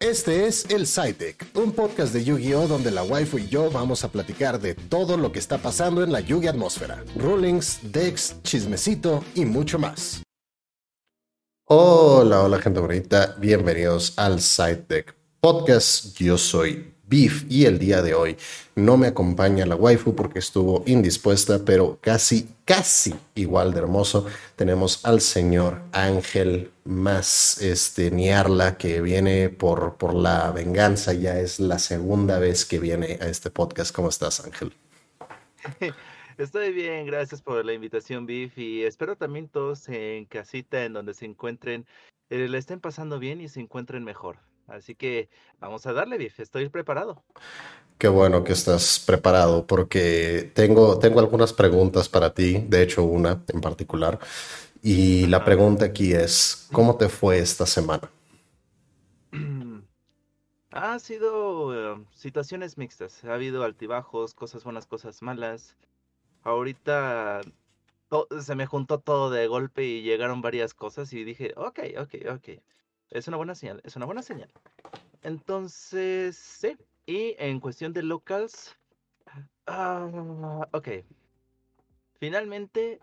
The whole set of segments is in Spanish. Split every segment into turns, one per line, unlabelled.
Este es El SciTech, un podcast de Yu-Gi-Oh! donde la waifu y yo vamos a platicar de todo lo que está pasando en la Yugi atmósfera, rulings, decks, chismecito y mucho más. Hola, hola gente bonita, bienvenidos al SciTech Podcast. Yo soy Beef y el día de hoy no me acompaña la waifu porque estuvo indispuesta, pero casi, casi igual de hermoso. Tenemos al señor Ángel más este Niarla que viene por, por la venganza. Ya es la segunda vez que viene a este podcast. ¿Cómo estás, Ángel?
Estoy bien, gracias por la invitación, Beef, y espero también todos en casita en donde se encuentren, eh, le estén pasando bien y se encuentren mejor. Así que vamos a darle, Biff. Estoy preparado.
Qué bueno que estás preparado porque tengo, tengo algunas preguntas para ti, de hecho una en particular. Y la pregunta aquí es, ¿cómo te fue esta semana?
Ha sido eh, situaciones mixtas. Ha habido altibajos, cosas buenas, cosas malas. Ahorita se me juntó todo de golpe y llegaron varias cosas y dije, ok, ok, ok. Es una buena señal, es una buena señal. Entonces, sí. Y en cuestión de locals, ah, ok. Finalmente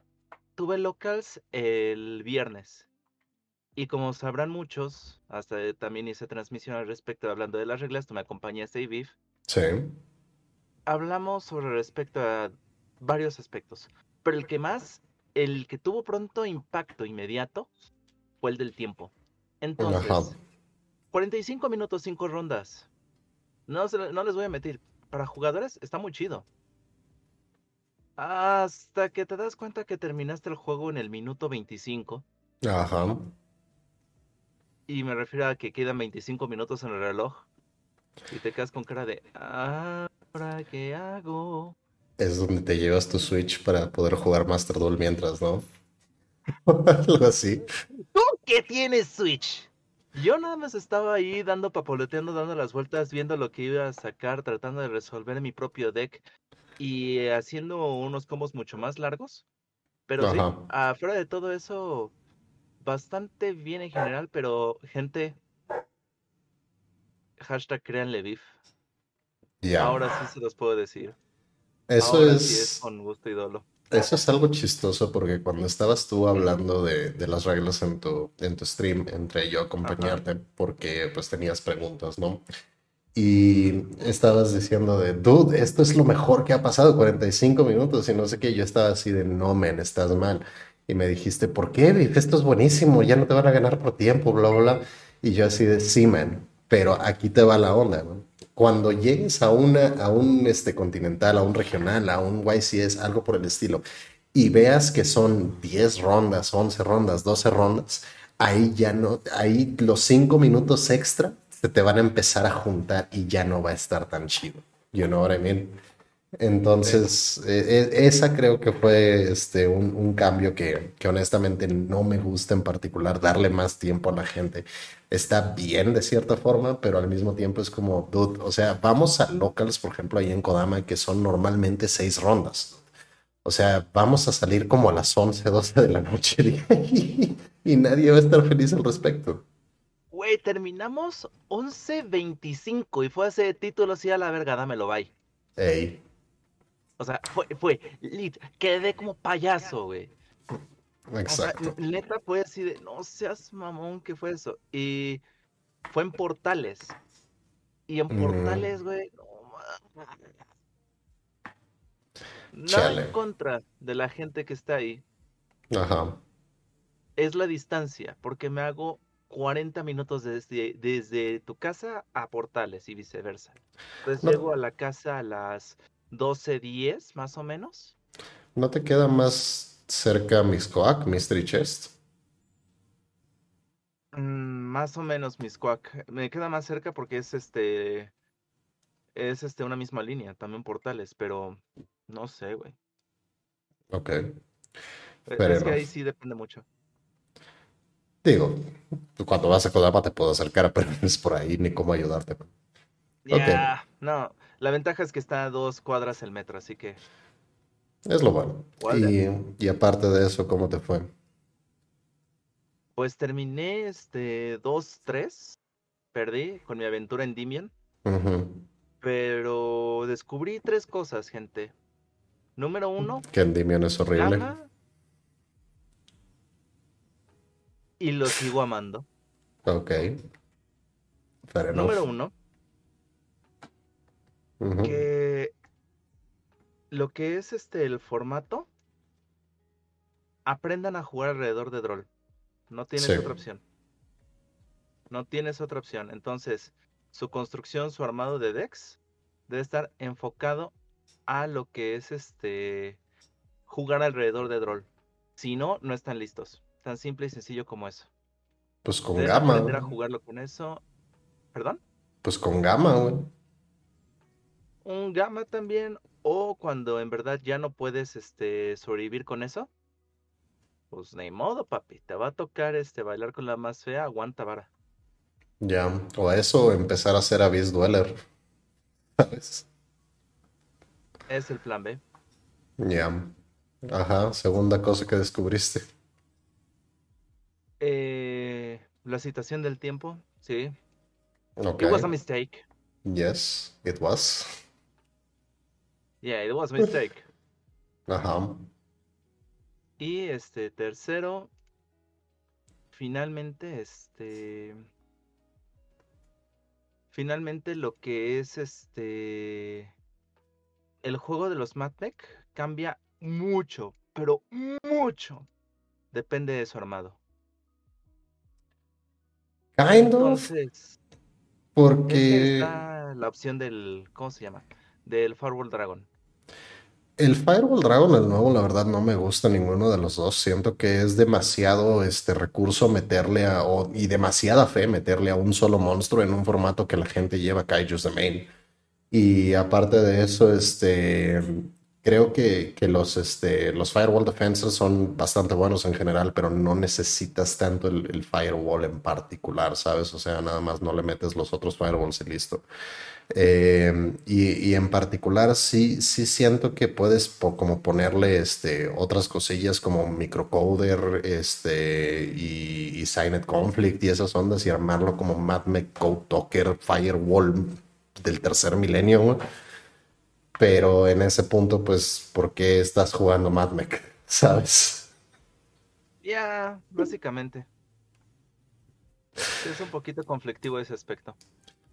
tuve locals el viernes. Y como sabrán muchos, hasta también hice transmisión al respecto hablando de las reglas, tú me acompañaste, Viv.
Sí.
Hablamos sobre respecto a varios aspectos. Pero el que más, el que tuvo pronto impacto inmediato, fue el del tiempo. Entonces, 45 minutos, 5 rondas. No, no les voy a meter. Para jugadores está muy chido. Hasta que te das cuenta que terminaste el juego en el minuto 25.
Ajá.
Y me refiero a que quedan 25 minutos en el reloj. Y te quedas con cara de, ¿ahora qué hago?
Es donde te llevas tu Switch para poder jugar Master Duel mientras, ¿no? Algo así.
¿Tú qué tienes Switch? Yo nada más estaba ahí dando papoleteando, dando las vueltas, viendo lo que iba a sacar, tratando de resolver mi propio deck y haciendo unos combos mucho más largos. Pero sí, afuera de todo eso, bastante bien en general, pero gente, hashtag créanle beef. Ahora sí se los puedo decir.
Eso es... Sí
es con gusto y dolo.
Eso es algo chistoso porque cuando estabas tú hablando de, de las reglas en tu, en tu stream, entre yo acompañarte, porque pues tenías preguntas, ¿no? Y estabas diciendo de, dude, esto es lo mejor que ha pasado, 45 minutos y no sé qué. Yo estaba así de, no, men, estás mal. Y me dijiste, ¿por qué? esto es buenísimo, ya no te van a ganar por tiempo, bla, bla, bla. Y yo así de, sí, man, pero aquí te va la onda, ¿no? Cuando llegues a, una, a un este, continental, a un regional, a un YCS, algo por el estilo, y veas que son 10 rondas, 11 rondas, 12 rondas, ahí ya no, ahí los 5 minutos extra se te van a empezar a juntar y ya no va a estar tan chido. You know what I mean? Entonces, e, e, esa creo que fue este, un, un cambio que, que, honestamente no me gusta en particular, darle más tiempo a la gente. Está bien de cierta forma, pero al mismo tiempo es como, dude, o sea, vamos a locals, por ejemplo, ahí en Kodama, que son normalmente seis rondas. O sea, vamos a salir como a las 11, 12 de la noche y, y nadie va a estar feliz al respecto.
Güey, terminamos 11.25 y fue ese título así a la verga, dámelo, bye.
Ey.
O sea, fue, fue, quedé como payaso, güey.
Exacto.
O sea, neta fue así de, no seas mamón, ¿qué fue eso? Y fue en Portales. Y en Portales, mm. güey, no Nada en contra de la gente que está ahí.
Ajá.
Es la distancia, porque me hago 40 minutos desde, desde tu casa a Portales y viceversa. Entonces llego a la casa a las 12.10 más o menos.
¿No te queda más cerca Miscoac, Mystery Chest?
Mm, más o menos Miscoac. Me queda más cerca porque es este. Es este una misma línea, también portales, pero no sé, güey.
Ok.
E, es que ahí sí depende mucho.
Digo, cuando vas a Kodama te puedo acercar, pero es por ahí ni cómo ayudarte.
Ya, no. La ventaja es que está a dos cuadras el metro, así que.
Es lo bueno. Y, aparte de eso, ¿cómo te fue?
Pues terminé este 2-3, perdí con mi aventura en Dimion.
Ujú.
Pero descubrí tres cosas, gente. Número uno,
Que Endymion es horrible.
Y lo sigo amando.
Ok.
Número uno, Que lo que es este el formato, aprendan a jugar alrededor de Droll. No tienes
Sí.
otra opción. No tienes otra opción. Entonces, su construcción, su armado de decks, debe estar enfocado a lo que es este jugar alrededor de Droll. Si no, no están listos. Tan simple y sencillo como eso.
Pues con
Debes
gama.
aprender a jugarlo con eso. ¿Perdón?
Pues con gama, güey.
Un gamma también, o cuando en verdad ya no puedes este sobrevivir con eso, pues ni modo, papi, te va a tocar este bailar con la más fea, aguanta vara.
Ya. O eso, empezar a hacer Abyss Dweller. ¿Sabes?
Es el plan B.
Ya. Ajá. Segunda cosa que descubriste.
Eh, la citación del tiempo, sí.
Ok.
It was a mistake.
Yes, it was.
Yeah, it was a mistake.
Ajá.
Y este tercero, finalmente, este, finalmente lo que es este, el juego de los Matmec cambia mucho, pero mucho, depende de su armado.
Kind.
Entonces, es que
Porque
está la opción del, ¿cómo se llama? Del Firewall Dragon.
El Firewall Dragon, el nuevo, la verdad no me gusta ninguno de los dos. Siento que es demasiado este recurso meterle a, y demasiada fe meterle a un solo monstruo en un formato que la gente lleva Kaijus de main. Y aparte de eso, este, creo que, que los, este, los Firewall Defenses son bastante buenos en general, pero no necesitas tanto el, el Firewall en particular, ¿sabes? O sea, nada más no le metes los otros Firewalls y listo. Eh, y, en particular sí, sí siento que puedes como ponerle este, otras cosillas como microcoder este, y, y Signed Conflict y esas ondas y armarlo como MadMec Code Docker Firewall del tercer milenio. Pero en ese punto, pues, ¿por qué estás jugando MadMec? ¿Sabes?
Ya, básicamente. Es un poquito conflictivo ese aspecto.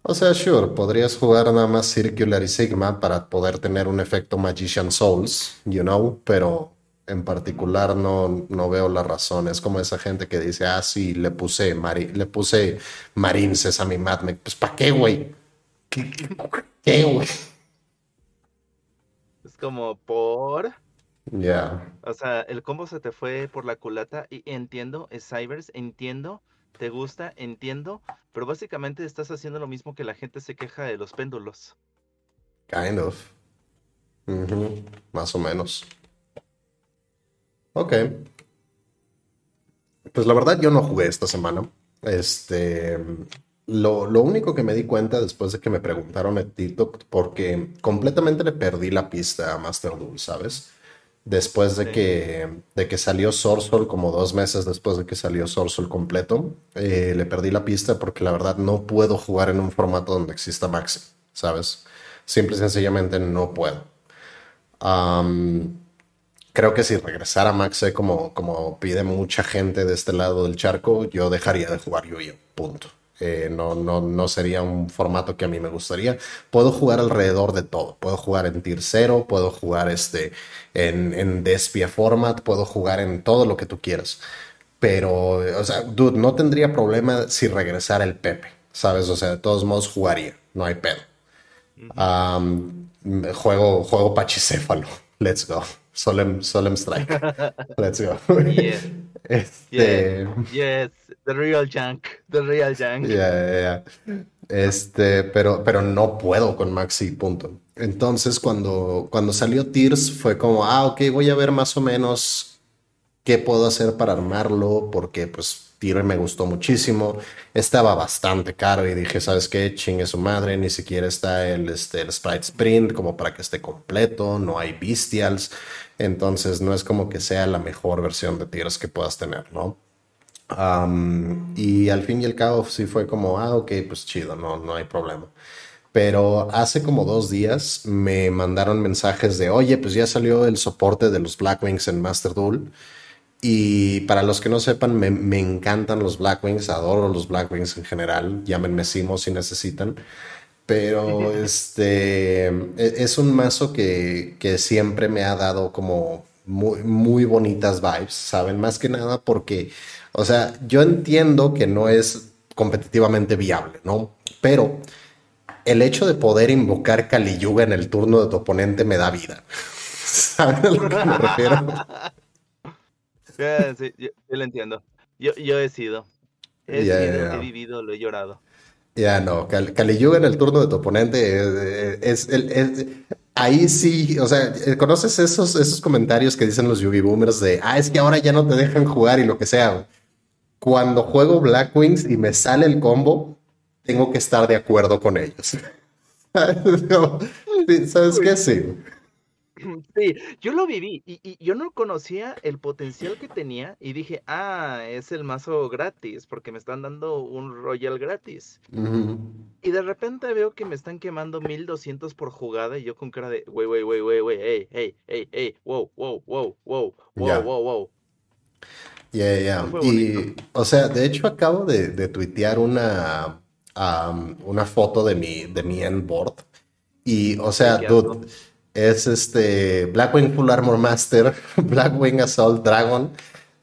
O sea, sure, podrías jugar nada más Circular y Sigma para poder tener un efecto Magician Souls, you know, pero en particular no, no veo la razón. Es como esa gente que dice, ah, sí, le puse, mari le puse Marines a mi Madmec. Pues, ¿para qué, güey? ¿Qué, qué, qué, güey?
Es como por...
Ya,
O sea, el combo se te fue por la culata y entiendo, es Cybers, entiendo, te gusta, entiendo, pero básicamente estás haciendo lo mismo que la gente se queja de los péndulos.
kind of. Más o menos. Ok. Pues la verdad yo no jugué esta semana. Este, lo, lo único que me di cuenta después de que me preguntaron en TikTok, porque completamente le perdí la pista a Master Duel, ¿sabes? Después de
Sí.
que, de que salió Sorsol, como dos meses después de que salió Sorsol completo, eh, le perdí la pista porque la verdad no puedo jugar en un formato donde exista Maxi, ¿sabes? Simple y sencillamente no puedo. Creo que si regresara Maxe como, como pide mucha gente de este lado del charco, yo dejaría de jugar Yu-Gi-Oh! Punto. Eh, no, no, no sería un formato que a mí me gustaría. Puedo jugar alrededor de todo. Puedo jugar en Tier 0, puedo jugar este, en, en Despia Format, puedo jugar en todo lo que tú quieras. Pero, o sea, dude, no tendría problema si regresara el Pepe, ¿sabes? O sea, de todos modos jugaría, no hay pedo. Um, juego, juego Pachicéfalo. Let's go. Solemn, Solemn Strike. Let's go.
Yeah,
Este.
yes, the real junk, the real junk.
ya, ya. Este, pero, pero no puedo con Maxi, punto. Entonces, cuando, cuando salió Tears, fue como, ah, ok, voy a ver más o menos qué puedo hacer para armarlo, porque pues Tears me gustó muchísimo. Estaba bastante caro y dije, ¿sabes qué? Chingue su madre, ni siquiera está el, este, el Sprite Sprint como para que esté completo, no hay Bestials. Entonces, no es como que sea la mejor versión de Tears que puedas tener, ¿no? y al fin y al cabo sí fue como, ah, ok, pues chido, no, no hay problema. Pero hace como dos días me mandaron mensajes de, oye, pues ya salió el soporte de los Blackwings en Master Duel. Y para los que no sepan, me, me encantan los Blackwings, adoro los Blackwings en general, llámenme Simo si necesitan. Pero este e, es un mazo que, que siempre me ha dado como muy, muy bonitas vibes, ¿saben? Más que nada porque, o sea, yo entiendo que no es competitivamente viable, ¿no? Pero el hecho de poder invocar Kali Yuga en el turno de tu oponente me da vida. ¿Sabes a lo que me refiero?
sí, yo, lo entiendo. Yo, yo he sido. He, sido, he vivido, lo he llorado.
Ya no, Kali Yuga en el turno de tu oponente es, es, ahí sí, o sea, ¿conoces esos, esos comentarios que dicen los Yugi Boomers de, ah, es que ahora ya no te dejan jugar y lo que sea? Cuando juego Black Wings y me sale el combo, tengo que estar de acuerdo con ellos. ¿Sabes qué? Sí.
Sí, yo lo viví y, yo no conocía el potencial que tenía y dije, ah, es el mazo gratis porque me están dando un Royal gratis. Y de repente veo que me están quemando 1200 por jugada y yo con cara de, wey, wey, wey, wey, wey, hey, hey, hey, hey, wow, wow, wow, wow, wow, wow, wow.
Ya, ya. Y, o sea, de hecho acabo de, de tuitear una, una foto de mi, de mi endboard. Y, o sea, dude, es este Blackwing Full Armor Master, Blackwing Assault Dragon,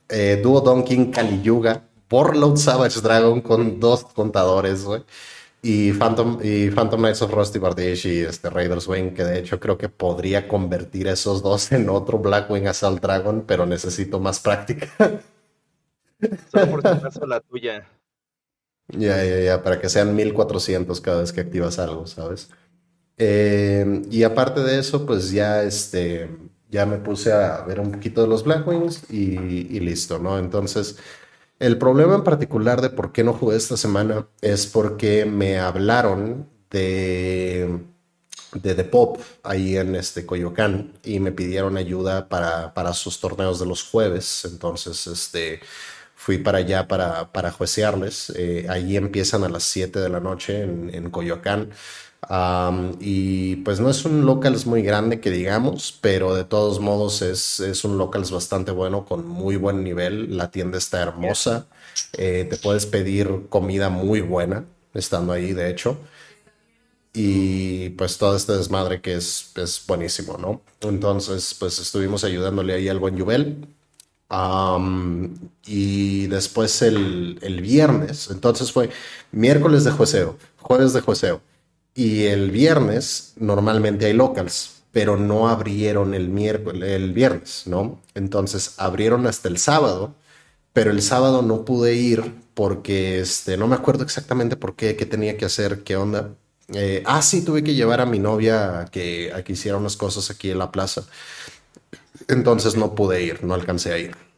eh, Duo Donkey Kali Yuga, Warlord Savage Dragon con dos contadores, güey. Y Phantom, y Phantom Knights of Rusty Bardish y este Raiders Wing, que de hecho creo que podría convertir esos dos en otro Blackwing Assault Dragon, pero necesito más práctica.
Solo por si acaso la tuya.
Ya, ya, ya, para que sean 1400 cada vez que activas algo, ¿sabes? Eh, y aparte de eso, pues ya, este, ya me puse a ver un poquito de los Blackwings y, y listo, ¿no? Entonces, el problema en particular de por qué no jugué esta semana es porque me hablaron de de The Pop ahí en este Coyoacán y me pidieron ayuda para, para sus torneos de los jueves. Entonces, este, fui para allá para, para juecearles. Eh, allí empiezan a las 7 de la noche en Coyoacán. Y pues no es un locals muy grande que digamos, pero de todos modos es, es un locals bastante bueno con muy buen nivel. La tienda está hermosa. Eh, te puedes pedir comida muy buena estando ahí, de hecho. Y pues todo este desmadre que es, es buenísimo, ¿no? Entonces, pues estuvimos ayudándole ahí al buen Yubel y después el, el, viernes, entonces fue miércoles de jueceo, jueves de jueceo. Y el viernes normalmente hay locals, pero no abrieron el el viernes, ¿no? Entonces abrieron hasta el sábado, pero el sábado no pude ir porque este, no me acuerdo exactamente por qué, qué tenía que hacer, qué onda. Eh, ah, sí, tuve que llevar a mi novia que, a que hiciera unas cosas aquí en la plaza. Entonces no pude ir, no alcancé a ir.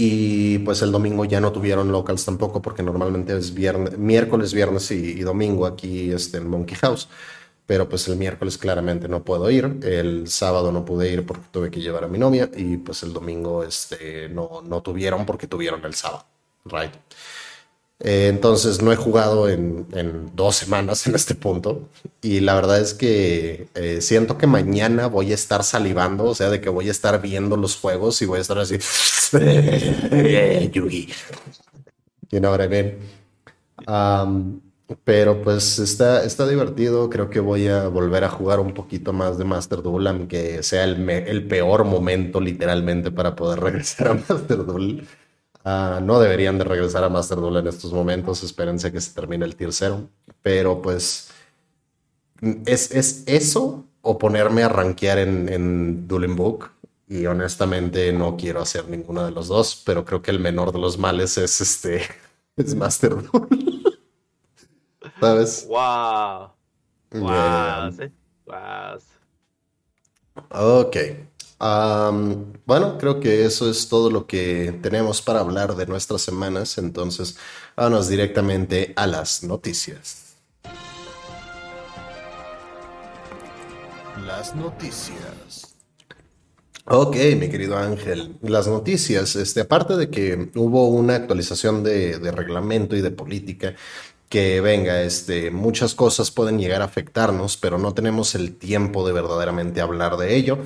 Y pues el domingo ya no tuvieron locals tampoco porque normalmente es viernes, miércoles, viernes y, domingo aquí este, en Monkey House. Pero pues el miércoles claramente no puedo ir, el sábado no pude ir porque tuve que llevar a mi novia y pues el domingo este, no, no tuvieron porque tuvieron el sábado, right? Eh, entonces no he jugado en, dos semanas en este punto y la verdad es que eh, siento que mañana voy a estar salivando, o sea, de que voy a estar viendo los juegos y voy a estar así, Yugi. You know what I mean? Um, pero pues está, está divertido, creo que voy a volver a jugar un poquito más de Master Duel, aunque sea el, el peor momento literalmente para poder regresar a Master Duel. Ah, no deberían de regresar a Master Duel en estos momentos. Espérense que se termine el tier 0. Pero pues es, es eso o ponerme a rankear en, en Dueling Book. Y honestamente no quiero hacer ninguno de los dos, pero creo que el menor de los males es este es Master Duel. ¿Sabes?
Wow. Wow. wow.
Ok bueno, creo que eso es todo lo que tenemos para hablar de nuestras semanas, entonces vámonos directamente a las noticias. Las noticias. Ok, mi querido Ángel. Las noticias, este, aparte de que hubo una actualización de, de reglamento y de política, que venga, este, muchas cosas pueden llegar a afectarnos, pero no tenemos el tiempo de verdaderamente hablar de ello.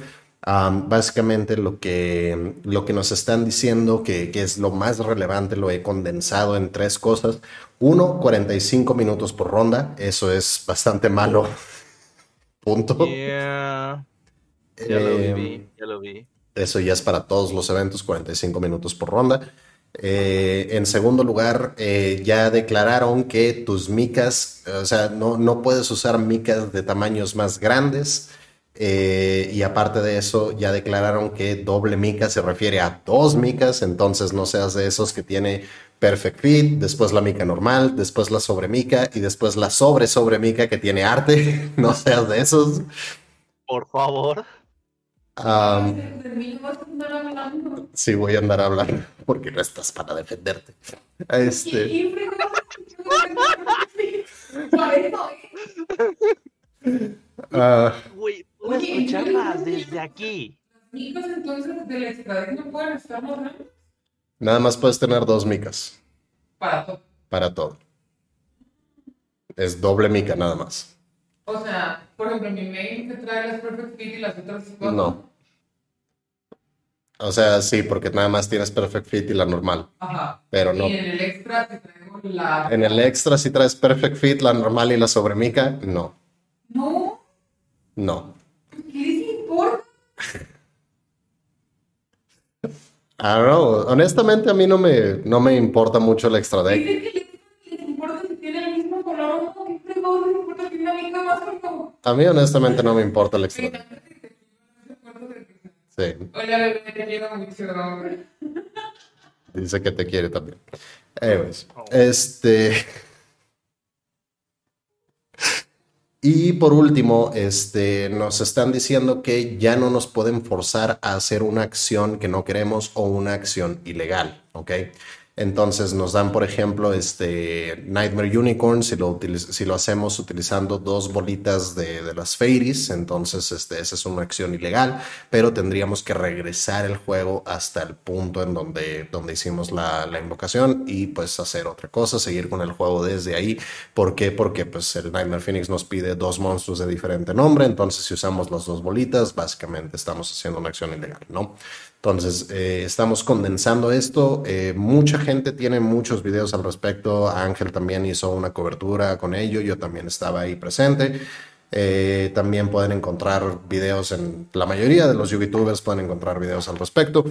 Am, básicamente lo que, lo que nos están diciendo que, que es lo más relevante lo he condensado en tres cosas. Uno, 45 minutos por ronda, eso es bastante malo. Punto.
Yeah, ya lo
Eh,
vi, ya lo vi.
Eso ya es para todos los eventos, 45 minutos por ronda. Eh, en segundo lugar, eh, ya declararon que tus micas, o sea, no, no puedes usar micas de tamaños más grandes. Eh, y aparte de eso, ya declararon que doble mica se refiere a dos micas, entonces no seas de esos que tiene perfect fit, después la mica normal, después la sobre mica y después la sobre sobre mica que tiene arte. No seas de esos.
Por favor.
Hablando.
Sí, voy a andar hablando porque no estás para defenderte. Este,
y
puedo
Oye, no,
desde aquí.
Micos entonces del extra no pueden estar grandes
nada más puedes tener dos micas
para todo.
para todo. Es doble mica nada más.
O sea, por ejemplo, mi main que trae las Perfect Fit y las otras dos.
No. O sea, sí, porque nada más tienes Perfect Fit y la normal,
Ajá.
pero no.
Y en el extra te traigo la.
En el extra, si traes Perfect Fit, la normal y la sobre mica, no,
No,
no. I don't know. Honestamente, a mí no me, no me importa mucho el extra deck.
Dicen que les, les importa si tiene el mismo color o no. ¿Qué fregón les importa si una mica más o no?
A mí, honestamente, no me importa el extra deck. Sí.
Hola, bebé, te quiero mucho, hombre.
Dice que te quiere también. Anyways, este. Y por último, este, nos están diciendo que ya no nos pueden forzar a hacer una acción que no queremos o una acción ilegal, ¿ok? Entonces nos dan, por ejemplo, este Nightmare Unicorn, si lo, hacemos utilizando dos bolitas de, de las Fairies, entonces este, esa es una acción ilegal, pero tendríamos que regresar el juego hasta el punto en donde, donde hicimos la, la invocación y pues hacer otra cosa, seguir con el juego desde ahí. ¿Por qué? Porque pues el Nightmare Phoenix nos pide dos monstruos de diferente nombre, entonces si usamos las dos bolitas, básicamente estamos haciendo una acción ilegal, ¿no? Entonces, eh, estamos condensando esto. eh, mucha gente tiene muchos videos al respecto. Ángel también hizo una cobertura con ello. Yo también estaba ahí presente. Eh, también pueden encontrar videos en la mayoría de los youtubers pueden encontrar videos al respecto.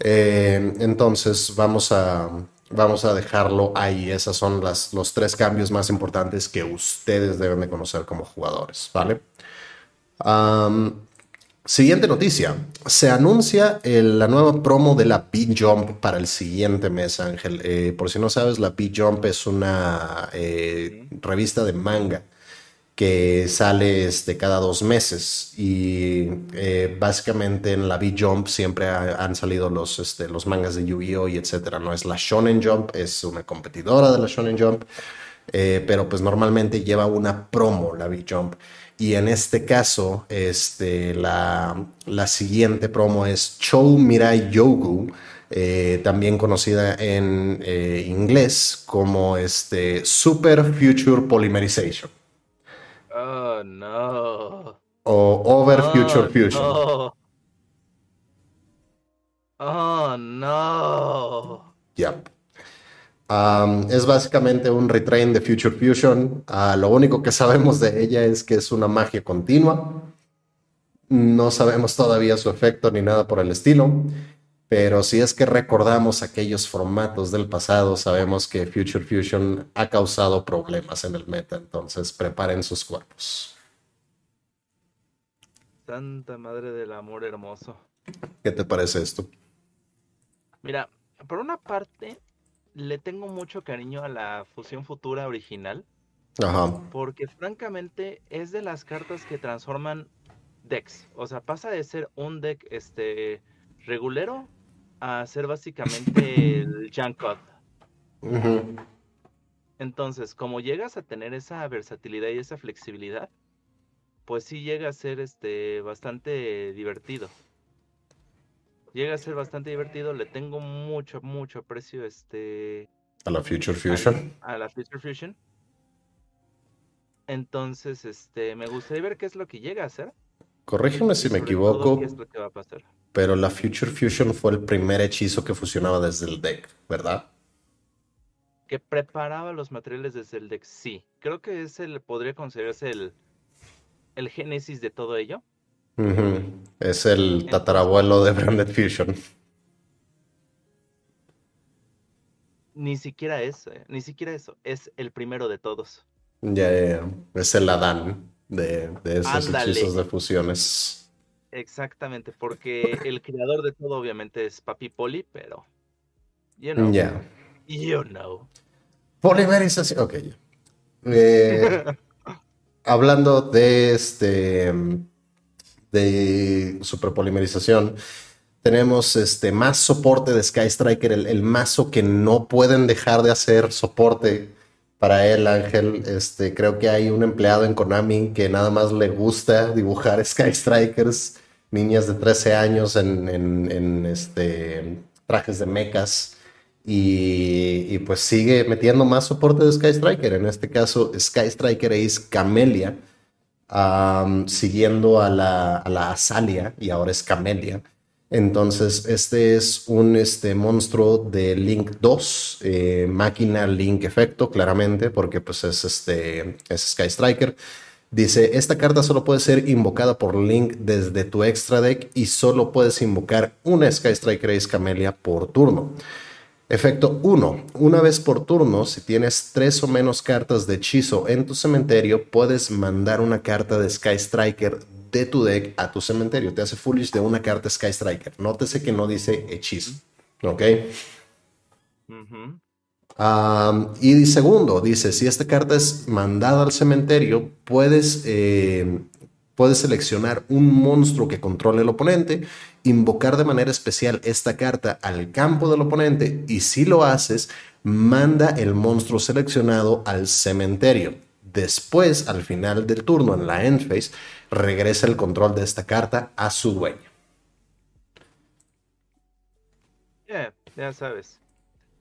Entonces, vamos a, vamos a dejarlo ahí. Esos son las, los tres cambios más importantes que ustedes deben de conocer como jugadores, ¿vale? Am, Siguiente noticia. Se anuncia la nueva promo de la B-Jump para el siguiente mes, Ángel. Eh, por si no sabes, la B-Jump es una eh, revista de manga que sale este, cada dos meses y eh, básicamente en la B-Jump siempre ha- han salido los, este, los mangas de Yu-Gi-Oh! y etcétera. No es la Shonen Jump, es una competidora de la Shonen Jump, eh, pero pues normalmente lleva una promo la B-Jump. Y en este caso, este, la, la siguiente promo es Chou Mirai Yogu, eh, también conocida en eh, inglés como este, Super Future Polymerization
Oh, no.
o Over
Oh,
Future Fusion.
No. Oh, no.
Yep. Um, es básicamente un retrain de Future Fusion. Ah, lo único que sabemos de ella es que es una magia continua. No sabemos todavía su efecto ni nada por el estilo. Pero si es que recordamos aquellos formatos del pasado, sabemos que Future Fusion ha causado problemas en el meta. Entonces preparen sus cuerpos.
Santa madre del amor hermoso.
¿Qué te parece esto?
Mira, por una parte, le tengo mucho cariño a la fusión futura original,
Ajá.
porque francamente es de las cartas que transforman decks. O sea, pasa de ser un deck este regulero a ser básicamente el Jankot.
Ujú.
Entonces, como llegas a tener esa versatilidad y esa flexibilidad, pues sí llega a ser este bastante divertido. Llega a ser bastante divertido. Le tengo mucho, mucho aprecio este,
A la Future Fusion.
a la Future Fusion. Entonces, este, me gustaría ver qué es lo que llega a hacer.
Corrígeme si me equivoco,
qué es lo que va a pasar.
pero la Future Fusion fue el primer hechizo que fusionaba desde el deck, ¿verdad?
Que preparaba los materiales desde el deck, sí. Creo que ese le podría considerarse el, el génesis de todo ello.
Ujú. Es el tatarabuelo de Branded Fusion.
Ni siquiera eso, eh, ni siquiera eso. Es el primero de todos.
Ya, ya, ya. Es el Adán de, de esos
Ándale.
hechizos de fusiones.
Exactamente, porque el creador de todo obviamente es Papi Poli, pero... You know.
Ya.
You know.
Polimerización. Ok, ya. Eh, hablando de este de superpolimerización, tenemos este más soporte de Sky Striker, el, mazo que no pueden dejar de hacer soporte para él, Ángel. Este, creo que hay un empleado en Konami que nada más le gusta dibujar Sky Strikers, niñas de 13 años en, este, trajes de mechas. Y, y pues sigue metiendo más soporte de Sky Striker. En este caso, Sky Striker es Camelia, siguiendo a la, a la Azalia, y ahora es Camelia. Entonces, este es un este, monstruo de Link 2, eh, máquina Link efecto, claramente, porque pues es, este, es Sky Striker. Dice, esta carta solo puede ser invocada por Link desde tu extra deck y solo puedes invocar una Sky Striker Ace Camelia por turno. Efecto 1. Una vez por turno, si tienes tres o menos cartas de hechizo en tu cementerio, puedes mandar una carta de Sky Striker de tu deck a tu cementerio. Te hace foolish de una carta Sky Striker. Nótese que no dice hechizo. ¿Ok? Y segundo, dice, si esta carta es mandada al cementerio, puedes, eh, puedes seleccionar un monstruo que controle el oponente, invocar de manera especial esta carta al campo del oponente y si lo haces, manda el monstruo seleccionado al cementerio. Después, al final del turno, en la end phase, regresa el control de esta carta a su dueño.
Yeah, ya sabes.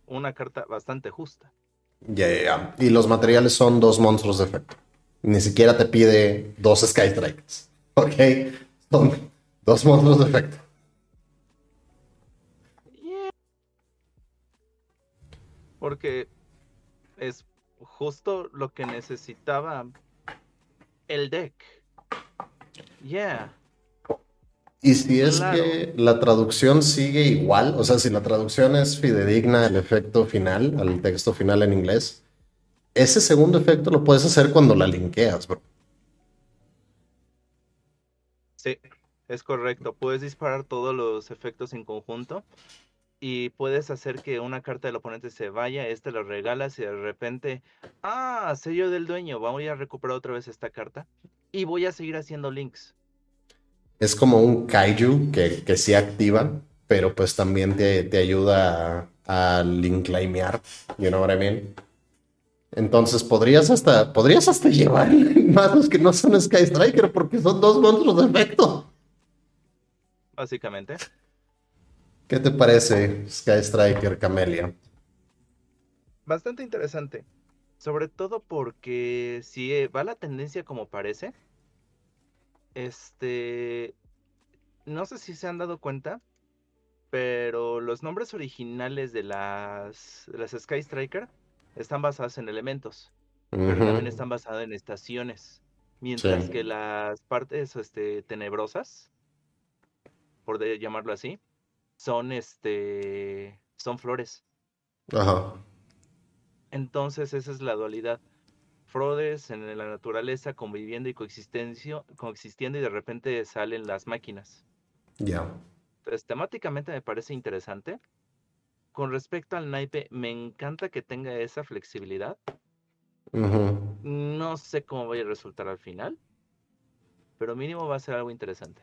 Una carta bastante justa.
Ya, ya, ya. Y los materiales son dos monstruos de efecto. Ni siquiera te pide dos Sky Strikers. Ok. Son dos monstruos de efecto.
Porque es justo lo que necesitaba el deck. Yeah.
Y si es
Claro.
que la traducción sigue igual, o sea, si la traducción es fidedigna al efecto final, al texto final en inglés, ese segundo efecto lo puedes hacer cuando la linkeas, bro.
Sí, es correcto. Puedes disparar todos los efectos en conjunto y puedes hacer que una carta del oponente se vaya, este lo regalas y de repente, ah, sello del dueño, voy a recuperar otra vez esta carta y voy a seguir haciendo links.
Es como un kaiju que, que sí activa, pero pues también te, te ayuda a, a linklimear, you know what I mean? Entonces podrías hasta, podrías hasta llevar mazos que no son Sky Striker porque son dos monstruos de efecto.
Básicamente.
¿Qué te parece Sky Striker Camelia?
Bastante interesante. Sobre todo porque si eh, va la tendencia como parece, este, no sé si se han dado cuenta, pero los nombres originales de las, de las Sky Striker están basados en elementos, pero también están basados en estaciones, mientras
Sí.
que las partes este, tenebrosas, por de- llamarlo así, son este, son flores.
Ajá.
Entonces esa es la dualidad. Flores en la naturaleza conviviendo y coexistencia, coexistiendo y de repente salen las máquinas.
Ya.
Entonces temáticamente me parece interesante. Con respecto al naipe, me encanta que tenga esa flexibilidad. No sé cómo vaya a resultar al final, pero mínimo va a ser algo interesante.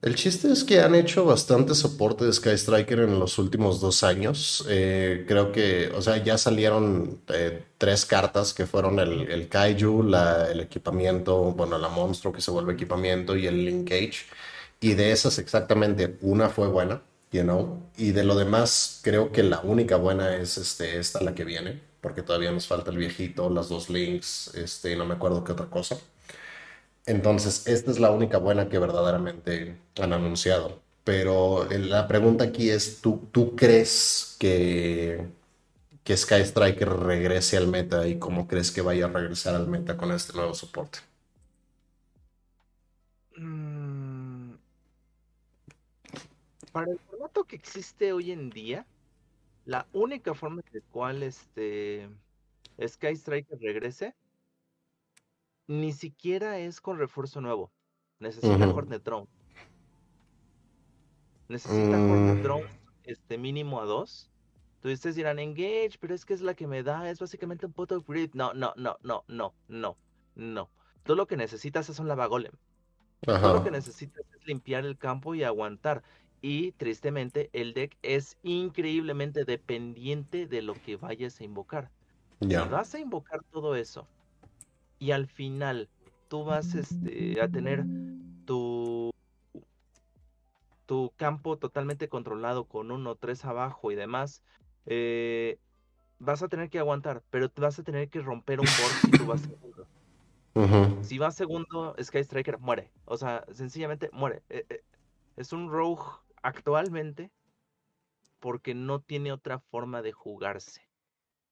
El chiste es que han hecho bastante soporte de Sky Striker en los últimos dos años. Eh, creo que, o sea, ya salieron eh, tres cartas que fueron el, el Kaiju, la- el equipamiento, bueno, la monstruo que se vuelve equipamiento y el Linkage. Y de esas exactamente una fue buena, you know. Y de lo demás, creo que la única buena es este, esta, la que viene, porque todavía nos falta el viejito, las dos links, este, no me acuerdo qué otra cosa. Entonces, esta es la única buena que verdaderamente han anunciado. Pero la pregunta aquí es, ¿tú, tú crees que, que Sky Striker regrese al meta y cómo crees que vaya a regresar al meta con este nuevo soporte?
Mm, Para el formato que existe hoy en día, la única forma en la cual este Sky Striker regrese ni siquiera es con refuerzo nuevo. Necesita. Hornet Drone. Necesita Hornet
Mm,
Drone este, mínimo a dos. Ustedes dirán, Engage, pero es que es la que me da, es básicamente un puto upgrade. No, no, no, no, no, no, no. Tú lo que necesitas es un lava golem. Tú lo que
ajá,
necesitas es limpiar el campo y aguantar. Y tristemente, el deck es increíblemente dependiente de lo que vayas a invocar. Si vas a invocar todo eso y al final tú vas este, a tener tu, tu campo totalmente controlado con uno, tres abajo y demás, eh, vas a tener que aguantar, pero te vas a tener que romper un board si tú vas segundo. Si vas segundo, Sky Striker muere. O sea, sencillamente muere. Eh, eh, es un rogue actualmente porque no tiene otra forma de jugarse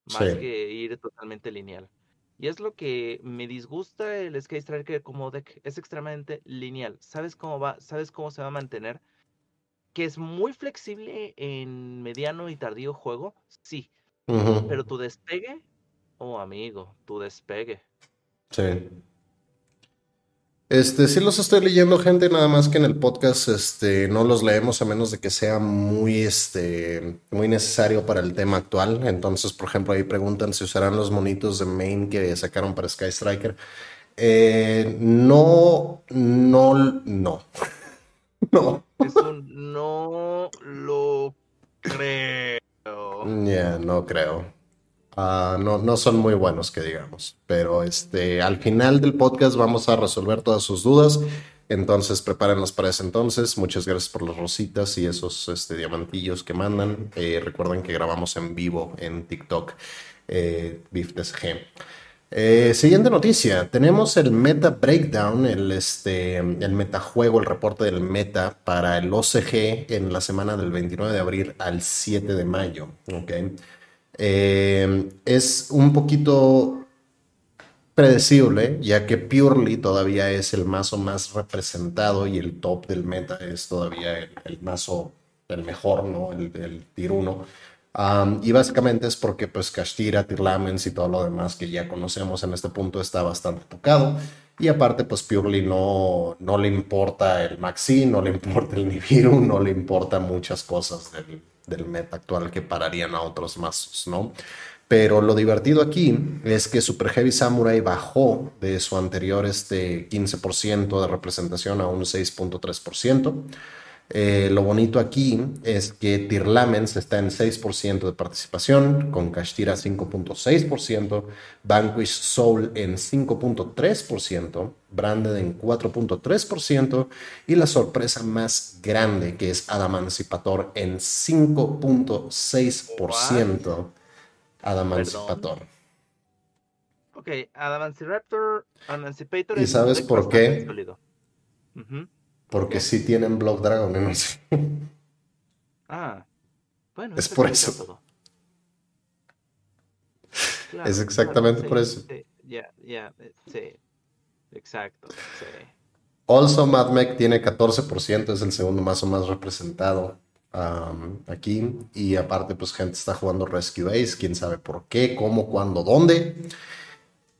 más
sí,
que ir totalmente lineal. Y es lo que me disgusta el Sky Striker como deck. Es extremadamente lineal. ¿Sabes cómo va? ¿Sabes cómo se va a mantener? Que es muy flexible en mediano y tardío juego, sí. Pero tu despegue, oh amigo, tu despegue.
sí. Este, sí los estoy leyendo, gente, nada más que en el podcast, este, no los leemos a menos de que sea muy, este, muy necesario para el tema actual. Entonces, por ejemplo, ahí preguntan si usarán los monitos de main que sacaron para Sky Striker. Eh, no, no, no, no.
Es un no lo creo.
Ya, no creo. Ah, no, no son muy buenos, que digamos. Pero este, al final del podcast vamos a resolver todas sus dudas. Entonces, prepárenlos para ese entonces. Muchas gracias por las rositas y esos este, diamantillos que mandan. Eh, recuerden que grabamos en vivo en TikTok, eh. Eh, siguiente noticia. Tenemos el Meta Breakdown, el, este, el metajuego, el reporte del meta para el OCG en la semana del 29 de abril al 7 de mayo. ¿ok? Eh, es un poquito predecible, ya que Purely todavía es el mazo más representado y el top del meta es todavía el, el mazo, el mejor, ¿no? El, el tier 1. Um, y básicamente es porque pues Kashtira, Tirlamens y todo lo demás que ya conocemos en este punto está bastante tocado. Y aparte pues Purely no, no le importa el Maxi, no le importa el Nibiru, no le importa muchas cosas del, del meta actual que pararían a otros mazos, ¿no? Pero lo divertido aquí es que Super Heavy Samurai bajó de su anterior este 15% de representación a un 6.3%. Eh, lo bonito aquí es que Tirlamens está en 6% de participación, con Kashtira 5.6%, Vanquish Soul en 5.3%, Branded en 4.3% y la sorpresa más grande que es Adamancipator en
What?
5.6%.
Perdón.
Adamancipator.
Ok, Adamantiraptor, Emancipator
¿Y sabes por qué?
sólido. Ujú, ¿Por
Porque sí tienen Block Dragon en
Ah, bueno,
Es por eso. Es
claro,
exactamente
sí,
por eso.
sí, ya, ya, eh, sí, exacto.
Also, Mad tiene 14%, es el segundo mazo más representado um, aquí. Y aparte, pues gente está jugando Rescue Ace, quién sabe por qué, cómo, cuándo, dónde.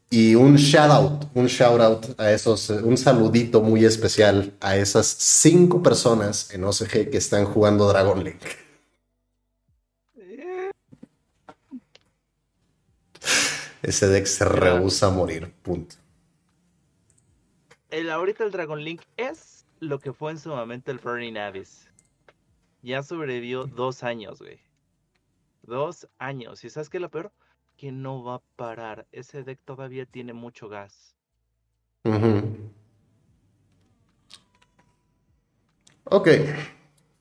Y un shout out, un shout out a esos, eh, un saludito muy especial a esas cinco personas en OCG que están jugando Dragon Link. Ese deck se rehúsa a morir, punto.
el, ahorita el Dragon Link es lo que fue en su momento el Burning Abyss. Ya sobrevivió dos años, güey. Dos años. ¿Y sabes qué es lo peor? Que no va a parar. Ese deck todavía tiene mucho gas.
Ok,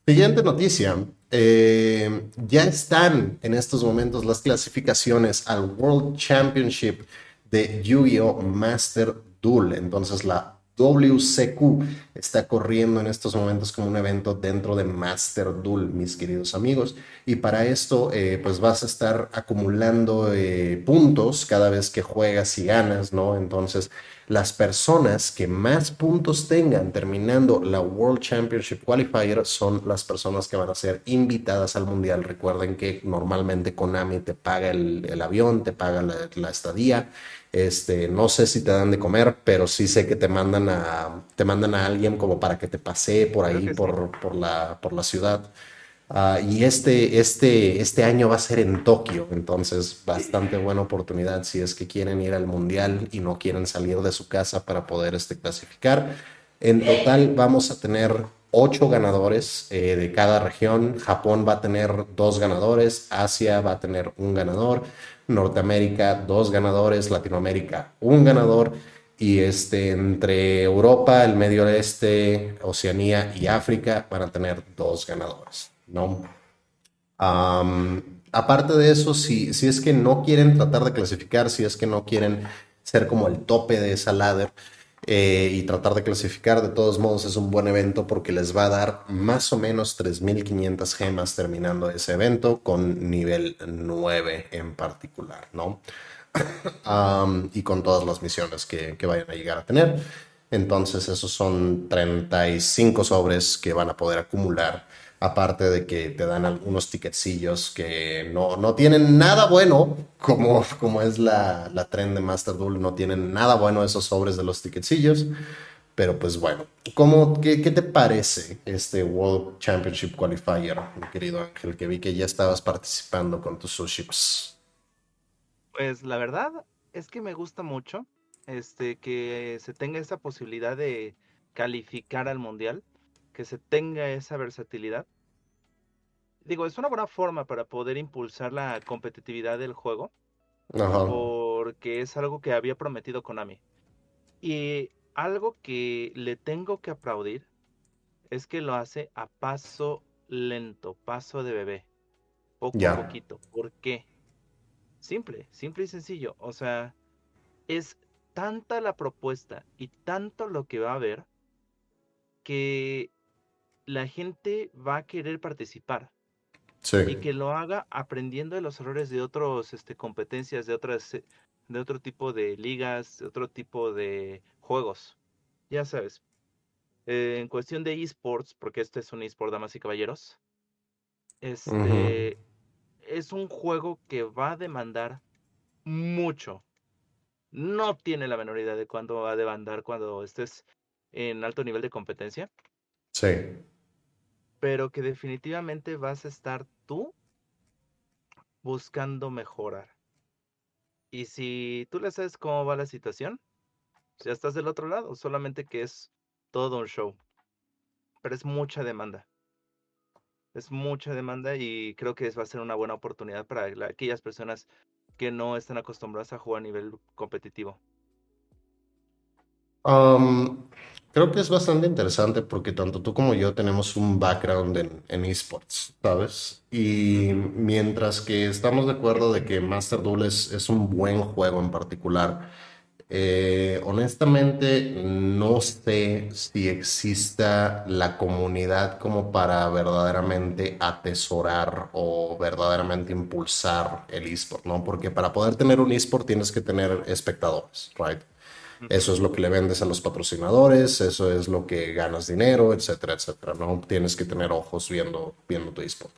siguiente noticia. Eh, ya están en estos momentos las clasificaciones al World Championship de Yu-Gi-Oh! Master Duel. Entonces la WCQ está corriendo en estos momentos como un evento dentro de Master Duel, mis queridos amigos. Y para esto, eh, pues vas a estar acumulando eh, puntos cada vez que juegas y ganas, ¿no? Entonces, las personas que más puntos tengan terminando la World Championship Qualifier son las personas que van a ser invitadas al Mundial. Recuerden que normalmente Konami te paga el, avión, te paga la estadía este, no sé si te dan de comer, pero sí sé que te mandan a, te mandan a alguien como para que te pasee por ahí, por, por, la, por la ciudad. Ah, y este, este, este año va a ser en Tokio, entonces bastante buena oportunidad si es que quieren ir al mundial y no quieren salir de su casa para poder este, clasificar. En total vamos a tener ocho ganadores eh, de cada región. Japón va a tener dos ganadores, Asia va a tener un ganador. Norteamérica dos ganadores, Latinoamérica un ganador y este, entre Europa, el Medio Oeste, Oceanía y África van a tener dos ganadores, ¿no? aparte de eso, si, si es que no quieren tratar de clasificar, si es que no quieren ser como el tope de esa ladder, eh, y tratar de clasificar. De todos modos, es un buen evento porque les va a dar más o menos 3.500 gemas terminando ese evento con nivel 9 en particular, ¿no? y con todas las misiones que, que vayan a llegar a tener. Entonces, esos son 35 sobres que van a poder acumular aparte de que te dan algunos ticketcillos que no, no tienen nada bueno, como, como es la, la trend de Master Duel, no tienen nada bueno esos sobres de los ticketcillos. Pero pues bueno, ¿cómo, qué, qué, te parece este World Championship Qualifier, mi querido Ángel? Que vi que ya estabas participando con tus suships.
Pues la verdad es que me gusta mucho este, que se tenga esa posibilidad de calificar al mundial, que se tenga esa versatilidad digo, es una buena forma para poder impulsar la competitividad del juego. Porque es algo que había prometido Konami. Y algo que le tengo que aplaudir es que lo hace a paso lento, paso de bebé. Poco a poquito. ¿Por qué? Simple, simple y sencillo. O sea, es tanta la propuesta y tanto lo que va a haber que la gente va a querer participar. Y que lo haga aprendiendo de los errores de otras este, competencias, de, otras, eh, de otro tipo de ligas, de otro tipo de juegos. Ya sabes. Eh, en cuestión de esports, porque este es un esport, damas y caballeros, este, es un juego que va a demandar mucho. No tiene la menor idea de cuándo va a demandar cuando estés en alto nivel de competencia.
Sí
pero que definitivamente vas a estar tú buscando mejorar. Y si tú le sabes cómo va la situación, ya estás del otro lado, solamente que es todo un show. Pero es mucha demanda. Es mucha demanda y creo que va a ser una buena oportunidad para aquellas personas que no están acostumbradas a jugar a nivel competitivo.
Creo que es bastante interesante porque tanto tú como yo tenemos un background en, esports, ¿sabes? Y mientras que estamos de acuerdo de que Master Duel es, un buen juego en particular, eh, honestamente no sé si exista la comunidad como para verdaderamente atesorar o verdaderamente impulsar el esport, ¿no? Porque para poder tener un esport tienes que tener espectadores, ¿right? Eso es lo que le vendes a los patrocinadores, eso es lo que ganas dinero, etcétera, etcétera. No tienes que tener ojos viendo, viendo tu eSport.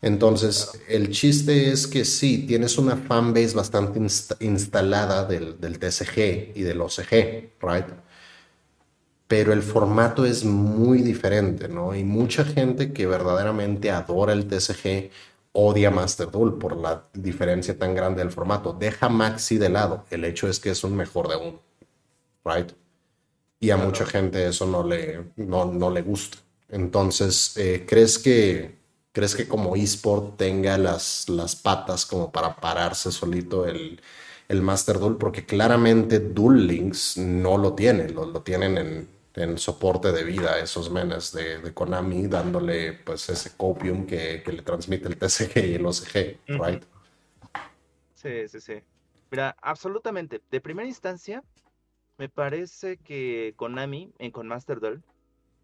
Entonces, el chiste es que sí, tienes una fanbase bastante instalada del, del, TCG y del OCG, ¿right? Pero el formato es muy diferente, ¿no? Y mucha gente que verdaderamente adora el TCG odia Master Duel por la diferencia tan grande del formato. Deja Maxi de lado. El hecho es que es un mejor de uno right? Y a mucha gente eso no le, no, le gusta. Entonces, eh, ¿crees, que, ¿crees que como eSport tenga las, las patas como para pararse solito el, el Master Duel? Porque claramente Duel Links no lo tiene, lo, lo tienen en en soporte de vida esos menes de, de, Konami, dándole pues ese copium que, que, le transmite el TCG y el OCG, ¿right?
Sí, sí, sí. Mira, absolutamente. De primera instancia, me parece que Konami en con Master Duel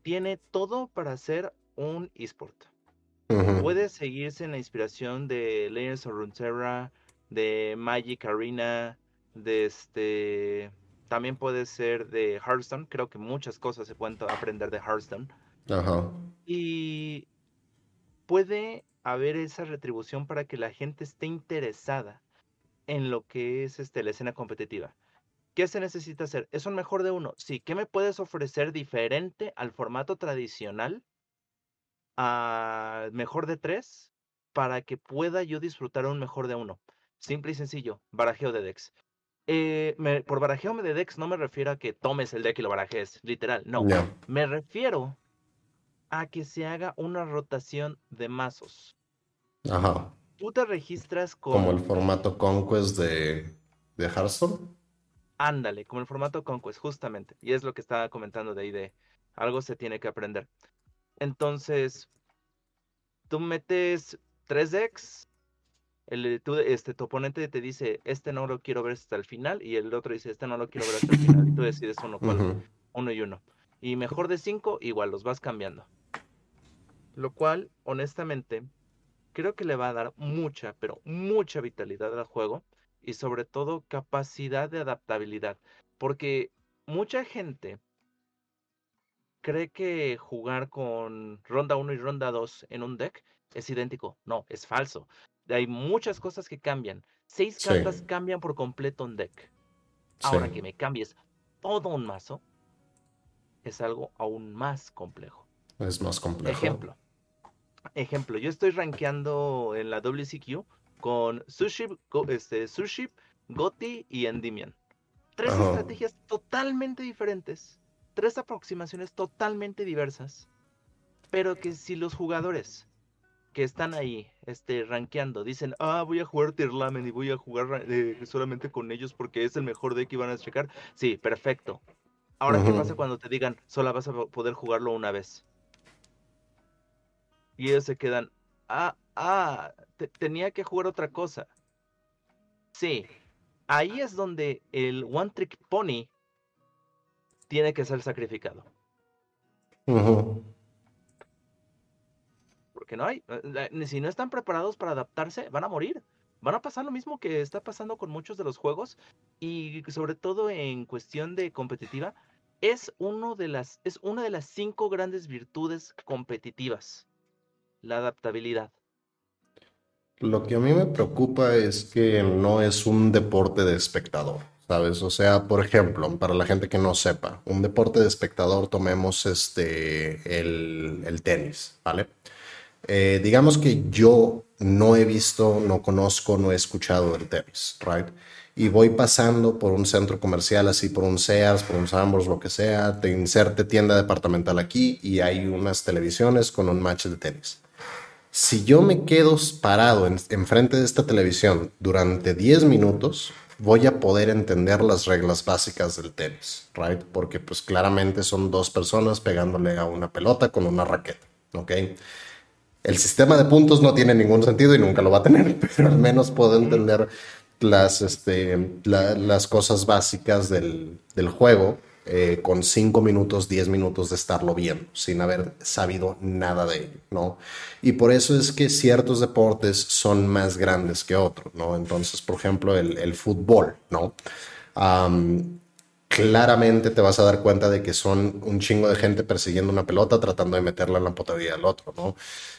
tiene todo para hacer un esport. Puede seguirse en la inspiración de Legends of Runeterra, de Magic Arena, de este también puede ser de Hearthstone. Creo que muchas cosas se pueden aprender de Hearthstone. Ajá. Y puede haber esa retribución para que la gente esté interesada en lo que es este, la escena competitiva. ¿Qué se necesita hacer? ¿Es un mejor de uno? Sí. ¿Qué me puedes ofrecer diferente al formato tradicional? A mejor de tres para que pueda yo disfrutar un mejor de uno. Simple y sencillo, barajeo de decks. Eh, por barajeo de decks no me refiero a que tomes el deck y lo barajes, literal, no. Me refiero a que se haga una rotación de mazos. Ajá. Tú te registras
con... Como el formato Conquest de, de Hearthstone.
Ándale, como el formato Conquest, justamente. Y es lo que estaba comentando de ahí de algo se tiene que aprender. Entonces, tú metes tres decks, el, tú, este, tu oponente te dice, este no lo quiero ver hasta el final, y el otro dice, este no lo quiero ver hasta el final, y tú decides uno, uno y uno. Y mejor de cinco, igual, los vas cambiando. Lo cual, honestamente, creo que le va a dar mucha, pero mucha vitalidad al juego, y sobre todo capacidad de adaptabilidad, porque mucha gente cree que jugar con ronda 1 y ronda 2 en un deck es idéntico. No, es falso hay muchas cosas que cambian. Seis cartas cambian por completo un deck. Ahora que me cambies todo un mazo, es algo aún más complejo.
Es más complejo.
Ejemplo. Ejemplo, yo estoy rankeando en la WCQ con Sushi, este, Sushi Goti y Endymion. Tres estrategias totalmente diferentes, tres aproximaciones totalmente diversas, pero que si los jugadores que están ahí, este, rankeando, dicen, ah, voy a jugar Tirlamen y voy a jugar eh, solamente con ellos porque es el mejor deck y van a checar. Sí, perfecto. Ahora, ¿qué pasa cuando te digan, solo vas a poder jugarlo una vez? Y ellos se quedan, ah, ah, tenía que jugar otra cosa. Sí, ahí es donde el One Trick Pony tiene que ser sacrificado porque no hay. Eh, si no están preparados para adaptarse, van a morir. Van a pasar lo mismo que está pasando con muchos de los juegos y sobre todo en cuestión de competitiva. Es, uno de las, es una de las cinco grandes virtudes competitivas. La adaptabilidad.
Lo que a mí me preocupa es que no es un deporte de espectador, ¿sabes? O sea, por ejemplo, para la gente que no sepa, un deporte de espectador, tomemos este, el, el tenis, ¿vale? Eh, digamos que yo no he visto, no conozco, no he escuchado el tenis, right? Y voy pasando por un centro comercial, así por un Sears, por un Sambors, lo que sea, te inserte tienda departamental aquí y hay unas televisiones con un match de tenis. Si yo me quedo parado enfrente de esta televisión durante 10 minutos, voy a poder entender las reglas básicas del tenis, right? Porque pues claramente son dos personas pegándole a una pelota con una raqueta, ¿ok? El sistema de puntos no tiene ningún sentido y nunca lo va a tener, pero al menos puedo entender las, este, las cosas básicas del, juego eh, con 5 minutos, 10 minutos de estarlo viendo, sin haber sabido nada de ello, ¿no? Y por eso es que ciertos deportes son más grandes que otros, ¿no? Entonces, por ejemplo, el, fútbol, ¿no? claramente te vas a dar cuenta de que son un chingo de gente persiguiendo una pelota tratando de meterla en la potabilidad del otro, ¿no?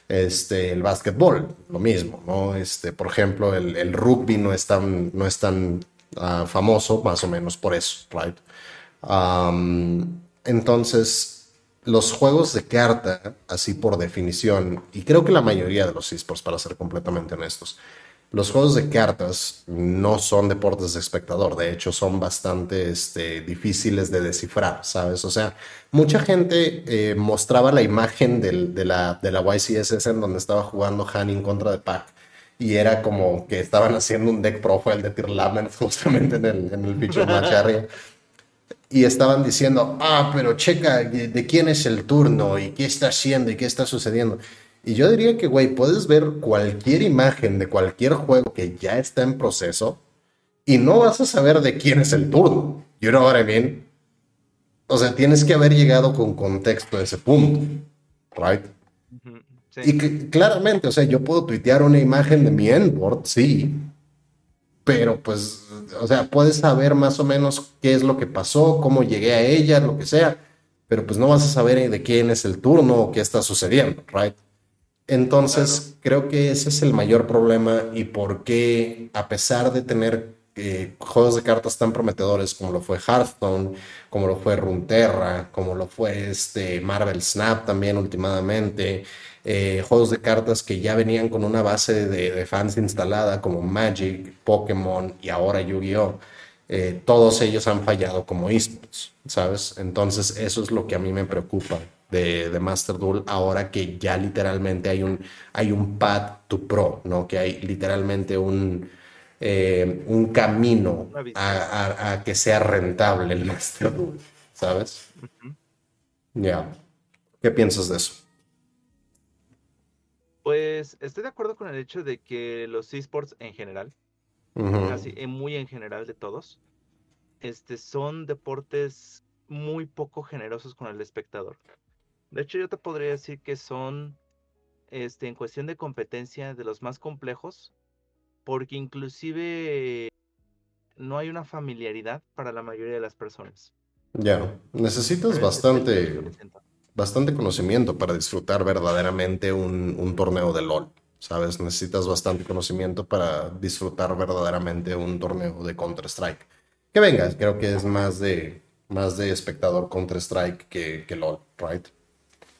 Este, el básquetbol, lo mismo, ¿no? Este, por ejemplo, el, rugby no es tan, no es tan ah, famoso, más o menos por eso, right? Entonces, los juegos de carta, así por definición, y creo que la mayoría de los esports, para ser completamente honestos, los juegos de cartas no son deportes de espectador, de hecho son bastante este, difíciles de descifrar, ¿sabes? O sea, mucha gente eh, mostraba la imagen de, la, de la YCSS en donde estaba jugando Hanning contra de Pack y era como que estaban haciendo un deck profile de Tirlamen justamente en el, en el feature match y estaban diciendo, ah, pero checa, ¿de quién es el turno? ¿Y qué está haciendo? ¿Y qué está sucediendo? Y yo diría que, güey, puedes ver cualquier imagen de cualquier juego que ya está en proceso y no vas a saber de quién es el turno. You know what I mean? O sea, tienes que haber llegado con contexto a ese punto, right? Y que, claramente, o sea, yo puedo tuitear una imagen de mi endboard, sí, pero pues, o sea, puedes saber más o menos qué es lo que pasó, cómo llegué a ella, lo que sea, pero pues no vas a saber de quién es el turno o qué está sucediendo, right? Entonces, creo que ese es el mayor problema y por qué, a pesar de tener eh, juegos de cartas tan prometedores como lo fue Hearthstone, como lo fue Runeterra, como lo fue este Marvel Snap también últimamente, eh, juegos de cartas que ya venían con una base de, fans instalada como Magic, Pokémon y ahora Yu-Gi-Oh! Eh, todos ellos han fallado como esports, ¿sabes? Entonces eso es lo que a mí me preocupa de, Master Duel ahora que ya literalmente hay un, hay un pad to pro, ¿no? Que hay literalmente un, eh, un camino a, que sea rentable el Master Duel, ¿sabes? Ya. ¿Qué piensas de eso?
Pues estoy de acuerdo con el hecho de que los esports en general, casi muy en general de todos, este, son deportes muy poco generosos con el espectador. De hecho, yo te podría decir que son, este, en cuestión de competencia, de los más complejos, porque inclusive no hay una familiaridad para la mayoría de las personas.
Ya, necesitas bastante, bastante conocimiento para disfrutar verdaderamente un, un torneo de LOL. ¿Sabes? Necesitas bastante conocimiento para disfrutar verdaderamente un torneo de Counter-Strike. Que venga, creo que es más de, más de espectador Counter-Strike que, que LOL, ¿right?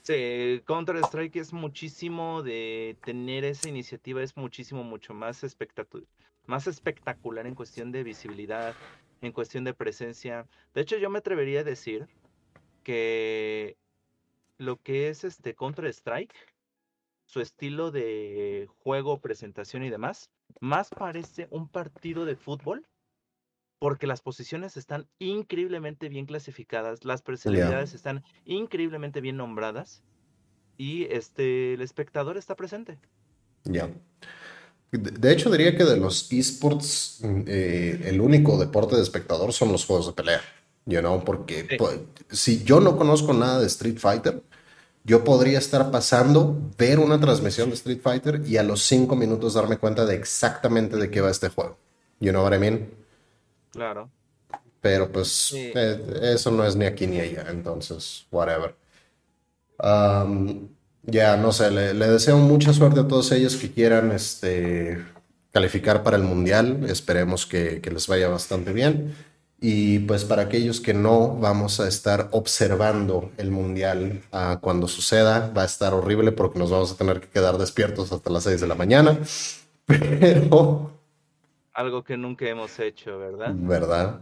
Sí, Counter-Strike es muchísimo de tener esa iniciativa, es muchísimo, mucho más, espectacular, más espectacular en cuestión de visibilidad, en cuestión de presencia. De hecho, yo me atrevería a decir que lo que es este Counter-Strike, su estilo de juego, presentación y demás, más parece un partido de fútbol porque las posiciones están increíblemente bien clasificadas, las personalidades están increíblemente bien nombradas y este el espectador está presente.
Ya. De hecho, diría que de los esports, mm, eh, el único deporte de espectador son los juegos de pelea. You know, porque pues, si yo no conozco nada de Street Fighter, yo podría estar pasando, ver una transmisión de Street Fighter y a los cinco minutos darme cuenta de exactamente de qué va este juego. You know what I mean?
Claro.
Pero pues eh, eso no es ni aquí ni allá, entonces, whatever. ya, no sé, le, deseo mucha suerte a todos ellos que quieran este, calificar para el Mundial. Esperemos que, les vaya bastante bien. Y pues para aquellos que no, vamos a estar observando el Mundial ah, cuando suceda. Va a estar horrible porque nos vamos a tener que quedar despiertos hasta las 6 de la mañana. Pero
algo que nunca hemos hecho, ¿verdad?
¿Verdad?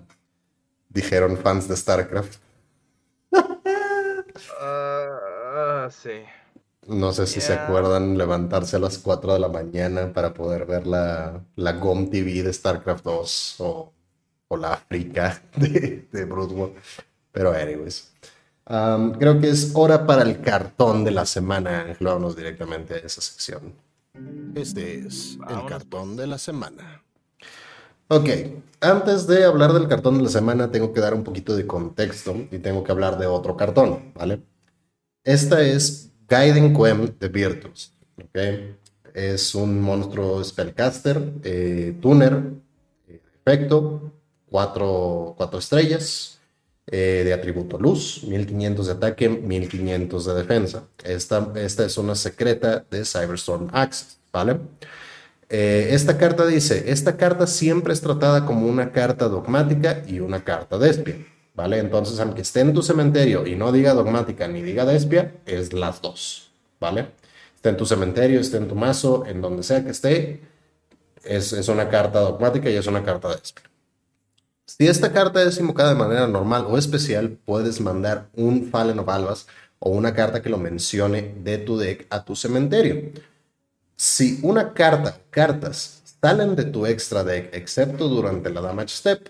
Dijeron fans de StarCraft.
Ah, sí.
No sé si se acuerdan levantarse a las 4 de la mañana para poder ver la, la GOM TV de StarCraft 2 o, la África de, de Broadway. Pero anyways. Um, creo que es hora para el cartón de la semana. Vámonos directamente a esa sección. Este es el cartón de la semana. Ok, antes de hablar del cartón de la semana, tengo que dar un poquito de contexto y tengo que hablar de otro cartón, ¿vale? Esta es Gaiden Quem de Virtus. Okay. Es un monstruo spellcaster, eh, tuner, eh, efecto, 4, 4 estrellas eh, de atributo luz, 1500 de ataque, 1500 de defensa. Esta, esta es una secreta de Cyberstorm Access, ¿vale? Eh, esta carta dice, esta carta siempre es tratada como una carta dogmática y una carta despia, ¿vale? Entonces, aunque esté en tu cementerio y no diga dogmática ni diga despia, es las dos, ¿vale? Esté en tu cementerio, esté en tu mazo, en donde sea que esté, es, es una carta dogmática y es una carta despia. Si esta carta es invocada de manera normal o especial, puedes mandar un Fallen of Albas o una carta que lo mencione de tu deck a tu cementerio. Si una carta cartas salen de tu extra deck, excepto durante la damage step,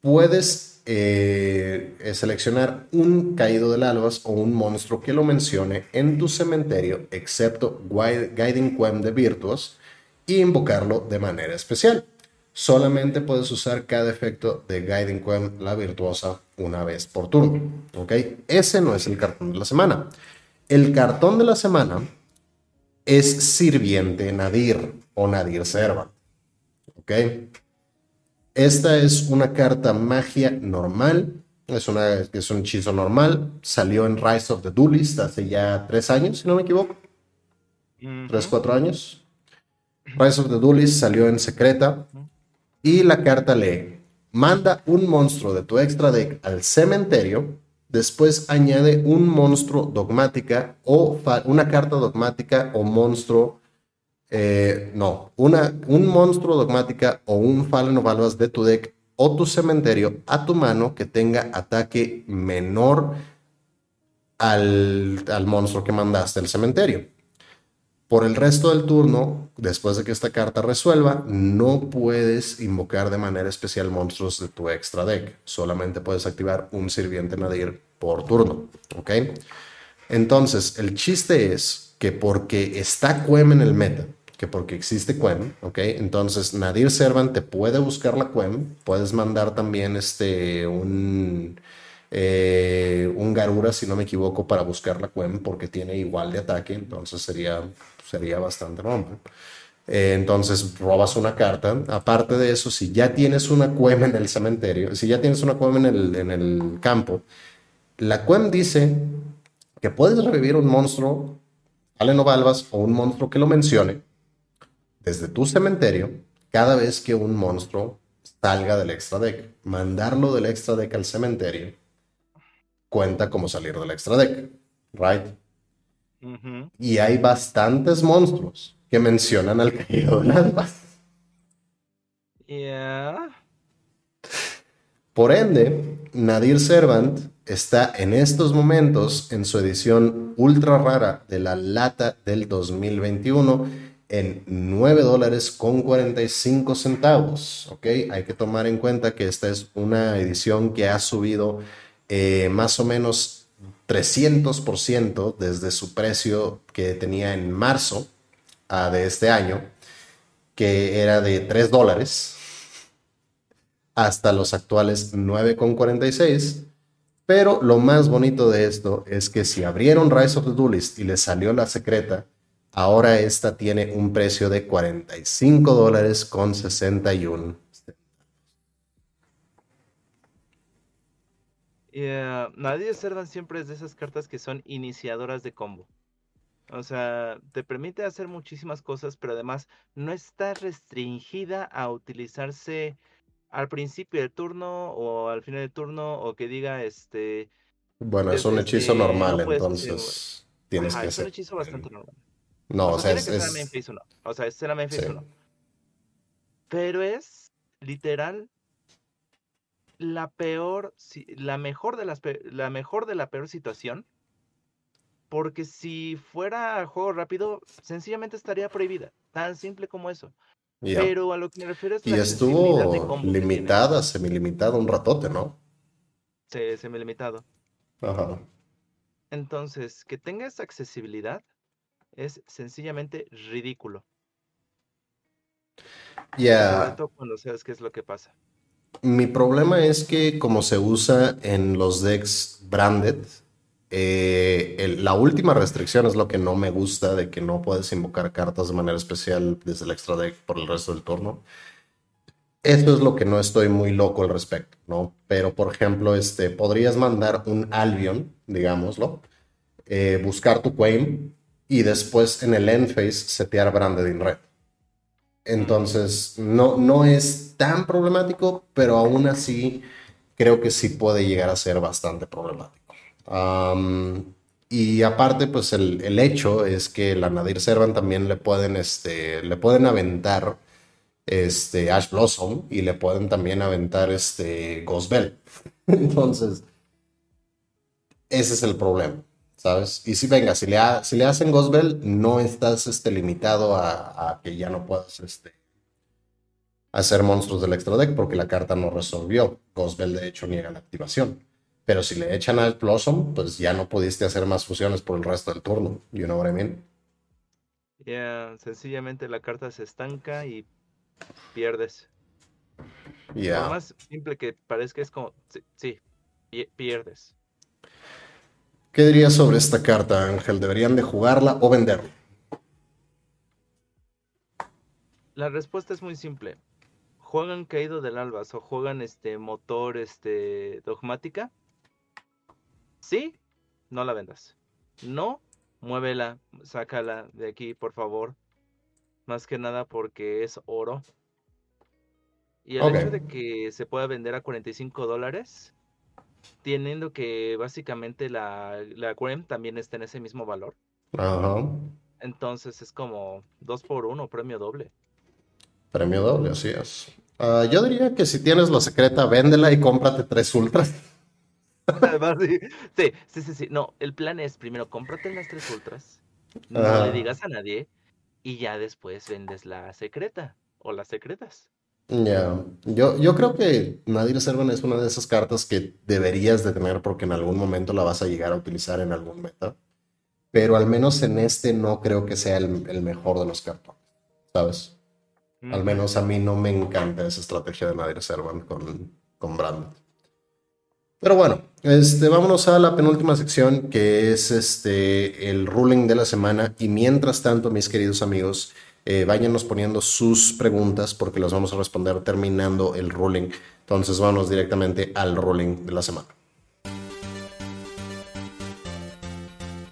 puedes eh, seleccionar un caído del albas o un monstruo que lo mencione en tu cementerio, excepto Guiding Quem de Virtuos, y invocarlo de manera especial. Solamente puedes usar cada efecto de Guiding Quem, la virtuosa, una vez por turno. ¿Ok? Ese no es el cartón de la semana. El cartón de la semana es Sirviente Nadir o Nadir Serva. ¿Ok? Esta es una carta magia normal. Es, una, es un hechizo normal. Salió en Rise of the Duelist hace ya tres años, si no me equivoco. Tres, cuatro años. Rise of the Duelist salió en secreta. Y la carta lee: Manda un monstruo de tu extra deck al cementerio. Después añade un monstruo dogmática o una carta dogmática o monstruo eh, no, una, un monstruo dogmática o un Fallen of de tu deck o tu cementerio a tu mano que tenga ataque menor al, al monstruo que mandaste al cementerio. Por el resto del turno, después de que esta carta resuelva, no puedes invocar de manera especial monstruos de tu extra deck. Solamente puedes activar un sirviente nadir por turno. ¿Ok? Entonces, el chiste es que porque está Quem en el meta, que porque existe Quem, ¿ok? Entonces Nadir Servan te puede buscar la Quem, puedes mandar también este, un, eh, un Garura, si no me equivoco, para buscar la Quem, porque tiene igual de ataque, entonces sería, sería bastante normal. Eh, entonces robas una carta. Aparte de eso, si ya tienes una Quem en el cementerio, si ya tienes una Quem en el, en el campo, la Quem dice que puedes revivir un monstruo, Aleno Balbas, o un monstruo que lo mencione, desde tu cementerio cada vez que un monstruo salga del extra deck. Mandarlo del extra deck al cementerio cuenta como salir del extra deck, right? Y hay bastantes monstruos que mencionan al caído de albas.
Yeah.
Por ende, Nadir Servant está en estos momentos en su edición ultra rara de la lata del 2021 en 9 dólares con 45 centavos. ¿ok? Hay que tomar en cuenta que esta es una edición que ha subido eh, más o menos 300% desde su precio que tenía en marzo de este año, que era de 3 dólares, hasta los actuales 9,46. Pero lo más bonito de esto es que si abrieron Rise of the Duelist y les salió la secreta, Ahora esta tiene un precio de 45 dólares con 61.
Yeah, nadie Servan siempre es de esas cartas que son iniciadoras de combo. O sea, te permite hacer muchísimas cosas, pero además no está restringida a utilizarse al principio del turno o al final del turno o que diga este...
Bueno, es un hechizo normal, entonces tienes que
es un hechizo bastante normal.
No, o, sea, es,
es... o no. O sea, es la Memphis no. Pero es literal la peor, la mejor de las, la mejor de la peor situación. Porque si fuera juego rápido, sencillamente estaría prohibida. Tan simple como eso. Pero a lo que me refiero es
Y estuvo limitada, semilimitada un ratote, ¿no?
Sí, semilimitado. Ajá. Entonces, que tenga esa accesibilidad es sencillamente ridículo.
Ya.
Cuando sabes qué es lo que pasa.
Mi problema es que como se usa en los decks branded, eh, la última restricción es lo que no me gusta de que no puedes invocar cartas de manera especial desde el extra deck por el resto del turno. Eso es lo que no estoy muy loco al respecto, ¿no? Pero, por ejemplo, este, podrías mandar un Albion, digámoslo, eh, buscar tu Queen, y después en el end phase setear branded in red. Entonces, no, no es tan problemático, pero aún así creo que sí puede llegar a ser bastante problemático. y aparte, pues el, el, hecho es que la Nadir Servan también le pueden, este, le pueden aventar este, Ash Blossom y le pueden también aventar este, Ghost Bell. Entonces, ese es el problema. ¿Sabes? Y si venga, si le, si le hacen gospel, no estás este, limitado a, que ya no puedas este, hacer monstruos del extra deck porque la carta no resolvió. Ghostbell de hecho niega la activación. Pero si le echan al Blossom, pues ya no pudiste hacer más fusiones por el resto del turno. You know what I mean?
Ya, sencillamente la carta se estanca y pierdes.
Ya.
Lo más simple que parezca es como, sí, sí, pi- pierdes.
¿Qué dirías sobre esta carta, Ángel? ¿Deberían de jugarla o venderla?
La respuesta es muy simple. ¿Juegan Caído del Albas o juegan este motor este dogmática? Sí, no la vendas. No, muévela, sácala de aquí, por favor. Más que nada porque es oro. Y el hecho de que se pueda vender a 45 dólares, teniendo que básicamente la, la también está en ese mismo valor.
Ajá.
Entonces es como dos por uno, premio doble.
Premio doble, así es. Ah, yo diría que si tienes la secreta, véndela y cómprate tres ultras.
Además, sí, sí, sí, sí. No, el plan es primero cómprate las tres ultras, no le digas a nadie y ya después vendes la secreta o las secretas.
Ya, Yo, yo creo que Nadir Servan es una de esas cartas que deberías de tener porque en algún momento la vas a llegar a utilizar en algún meta. Pero al menos en este no creo que sea el, el mejor de los cartones, ¿sabes? Al
Ujú.
menos a mí no me encanta esa estrategia de Nadir Servan con, con Branded. Pero bueno, este, vámonos a la penúltima sección que es este, el ruling de la semana. Y mientras tanto, mis queridos amigos, eh, váyanos poniendo sus preguntas porque las vamos a responder terminando el ruling. Entonces, vamos directamente al ruling de la semana.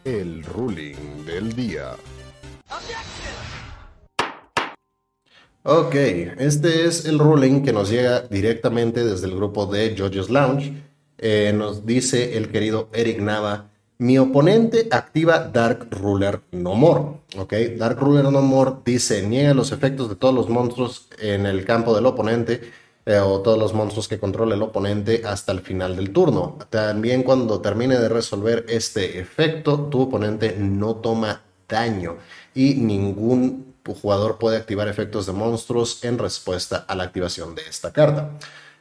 El ruling del día.
Ok, este es el ruling que nos llega directamente desde el grupo de JoJo's Lounge. Eh, nos dice el querido Eric Nava, mi oponente activa Dark Ruler No More. Ok, Dark Ruler No More dice, niega los efectos de todos los monstruos en el campo del oponente eh, o todos los monstruos que controla el oponente hasta el final del turno. También cuando termine de resolver este efecto, tu oponente no toma daño y ningún jugador puede activar efectos de monstruos en respuesta a la activación de esta carta.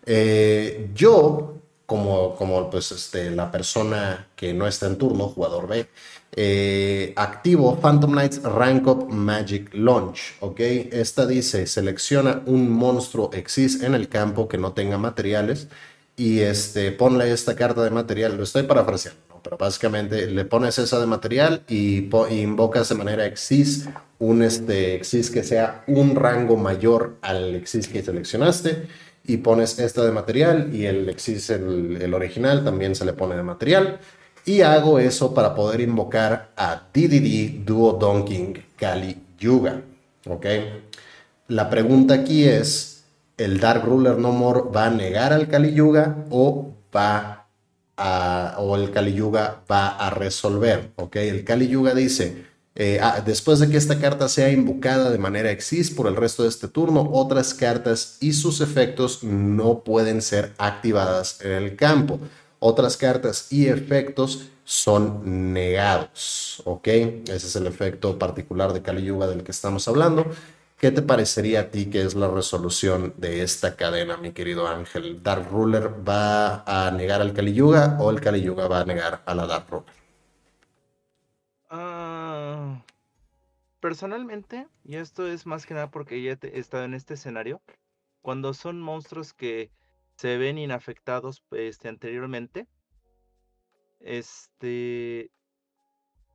Eh, yo, como, como pues, este, la persona que no está en turno, jugador B, eh, activo Phantom Knights Rank Up Magic Launch. ¿ok? Esta dice, selecciona un monstruo Exis en el campo que no tenga materiales y este, ponle esta carta de material. Lo estoy parafraseando, ¿no? pero básicamente le pones esa de material y, y invocas de manera Exis un este, Exis que sea un rango mayor al Exis que seleccionaste y pones esta de material y el Exis, el, original, también se le pone de material. Y hago eso para poder invocar a DDD Duo Donking Kali Yuga. ¿Ok? La pregunta aquí es, ¿el Dark Ruler No More va a negar al Kali Yuga o va a, o el Kali Yuga va a resolver? ¿Ok? El Kali Yuga dice, eh, ah, después de que esta carta sea invocada de manera exis por el resto de este turno, otras cartas y sus efectos no pueden ser activadas en el campo. Otras cartas y efectos son negados, ¿ok? Ese es el efecto particular de Kali Yuga del que estamos hablando. ¿Qué te parecería a ti que es la resolución de esta cadena, mi querido Ángel? ¿Dark Ruler va a negar al Kali Yuga o el Kali Yuga va a negar a la Dark Ruler?
Ah, personalmente, y esto es más que nada porque ya he estado en este escenario, cuando son monstruos que se ven inafectados este, anteriormente, este,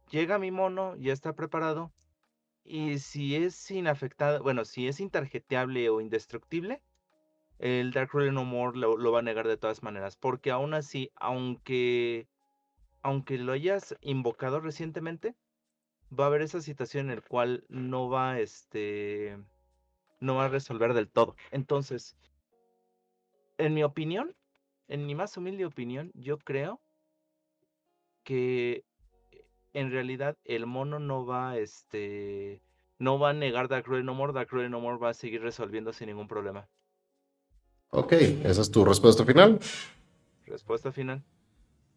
llega mi mono, ya está preparado, y si es inafectado, bueno, si es intarjeteable o indestructible, el Dark Ruler No More lo, lo va a negar de todas maneras, porque aún así, aunque, aunque lo hayas invocado recientemente, va a haber esa situación en la cual no va, este, no va a resolver del todo. Entonces, en mi opinión, en mi más humilde opinión, yo creo que en realidad el mono no va, este, no va a negar Dark Ruler No More, Dark Ruler No More va a seguir resolviendo sin ningún problema.
Ok, esa es tu respuesta final.
Respuesta final.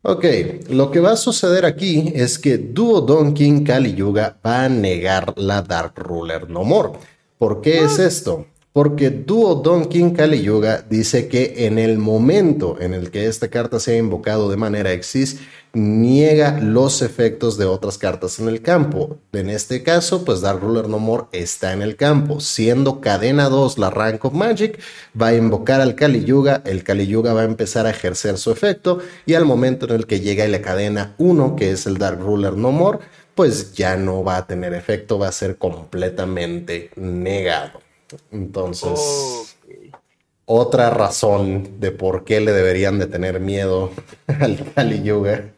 Ok, lo que va a suceder aquí es que Duo Donkin Kali Yuga va a negar la Dark Ruler No More. ¿Por qué es esto? Porque Duo Donkin Kali Yuga dice que en el momento en el que esta carta sea invocado de manera exis, niega los efectos de otras cartas en el campo. En este caso, pues Dark Ruler No More está en el campo. Siendo cadena 2 la Rank of Magic, va a invocar al Kali Yuga, el Kali Yuga va a empezar a ejercer su efecto y al momento en el que llega la cadena 1, que es el Dark Ruler No More, pues ya no va a tener efecto, va a ser completamente negado. Entonces, otra razón de por qué le deberían de tener miedo al Kali Yuga.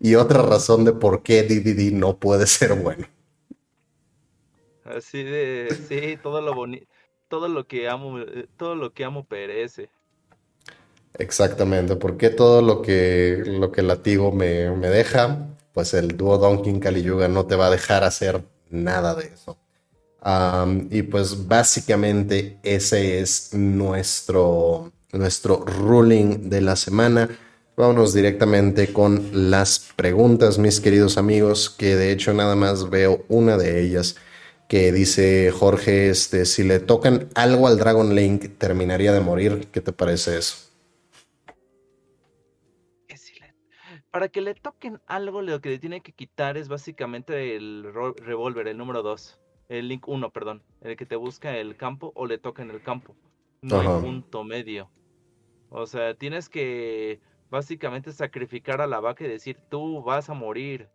Y otra razón de por qué DDD no puede ser bueno.
Así de, sí, todo lo bonito, todo lo que amo, eh, todo lo que amo perece.
Exactamente, porque todo lo que, lo que latigo me, me deja, pues el dúo Donkey Kali Yuga no te va a dejar hacer nada de eso y pues básicamente ese es nuestro, nuestro ruling de la semana. Vámonos directamente con las preguntas, mis queridos amigos, que de hecho nada más veo una de ellas que dice Jorge, este, si le tocan algo al Dragon Link, terminaría de morir. ¿Qué te parece eso?
Para que le toquen algo, lo que le tiene que quitar es básicamente el revólver, el número 2 el link 1, perdón, el que te busca el campo o le toca en el campo. No hay punto medio. O sea, tienes que básicamente sacrificar a la vaca y decir, tú vas a morir.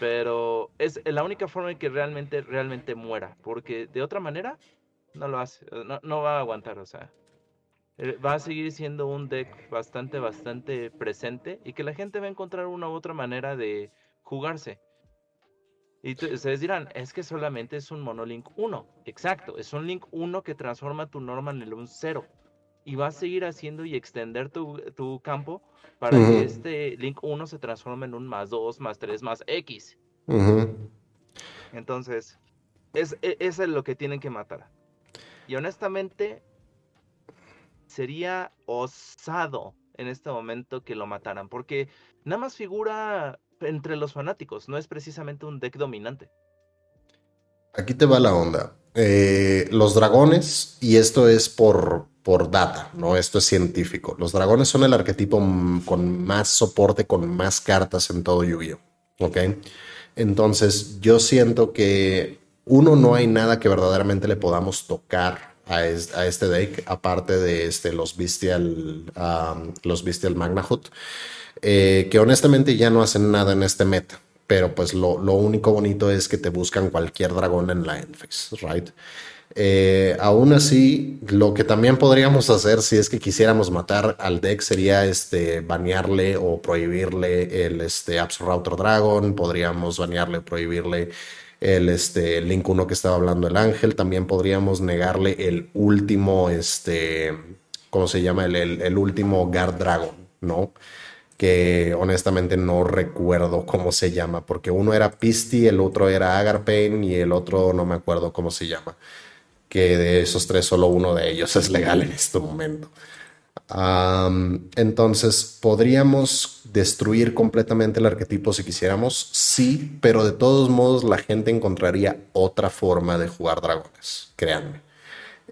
Pero es la única forma en que realmente, realmente muera. Porque de otra manera, no lo hace. No, no va a aguantar, o sea. Eh, va a seguir siendo un deck bastante, bastante presente. Y que la gente va a encontrar una u otra manera de jugarse. Y ustedes dirán, es que solamente es un monolink 1. Exacto, es un link 1 que transforma tu normal en un 0. Y va a seguir haciendo y extender tu, campo para que este link 1 se transforme en un más 2, más 3, más X. Entonces, es, e, es lo que tienen que matar. Y honestamente, sería osado en este momento que lo mataran, porque nada más figura entre los fanáticos, no es precisamente un deck dominante.
Aquí te va la onda. Eh, los dragones, y esto es por, por data, ¿no? Esto es científico. Los dragones son el arquetipo con más soporte, con más cartas en todo Yu-Gi-Oh! ¿Ok? Entonces, yo siento que uno, no hay nada que verdaderamente le podamos tocar a, este deck, aparte de este, los Bestial, los Bestial Magnahut. Eh, que honestamente ya no hacen nada en este meta. Pero pues lo, único bonito es que te buscan cualquier dragón en la endphase, right? Eh, aún así, lo que también podríamos hacer si es que quisiéramos matar al deck sería este, banearle o prohibirle el este, Router Dragon. Podríamos banearle o prohibirle el este, Link 1 que estaba hablando el ángel. También podríamos negarle el último, este, ¿cómo se llama? El, el, el último Guard Dragon, ¿no? Que honestamente no recuerdo cómo se llama, porque uno era Pisti, el otro era Agarpain y el otro no me acuerdo cómo se llama. Que de esos tres solo uno de ellos es legal en este momento. entonces, ¿podríamos destruir completamente el arquetipo si quisiéramos? Sí, pero de todos modos la gente encontraría otra forma de jugar dragones, créanme.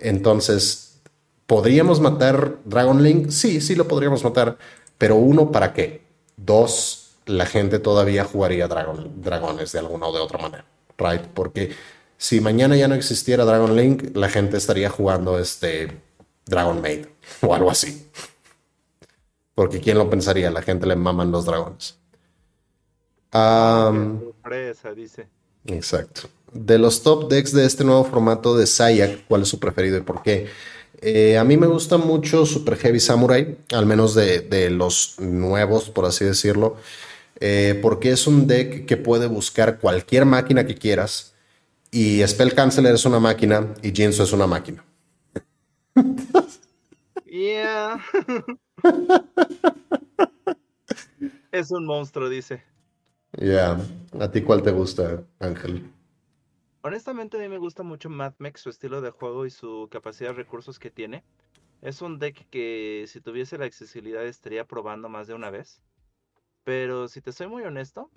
Entonces, ¿podríamos matar Dragon Link? Sí, sí lo podríamos matar, pero uno, ¿para qué? Dos, la gente todavía jugaría dragones de alguna o de otra manera, right? Porque si mañana ya no existiera Dragon Link, la gente estaría jugando este Dragon Maid o algo así. Porque ¿quién lo pensaría? La gente le maman los dragones.
sorpresa, dice.
Exacto. De los top decks de este nuevo formato de Sayak, ¿cuál es su preferido y por qué? Eh, a mí me gusta mucho Super Heavy Samurai, al menos de, los nuevos, por así decirlo, eh, porque es un deck que puede buscar cualquier máquina que quieras y Spell Canceler es una máquina y Jinzo es una máquina.
Yeah. es un monstruo, dice.
Ya. ¿A ti cuál te gusta, Ángel?
Honestamente a mí me gusta mucho MadMex, su estilo de juego y su capacidad de recursos que tiene. Es un deck que si tuviese la accesibilidad estaría probando más de una vez. Pero si te soy muy honesto,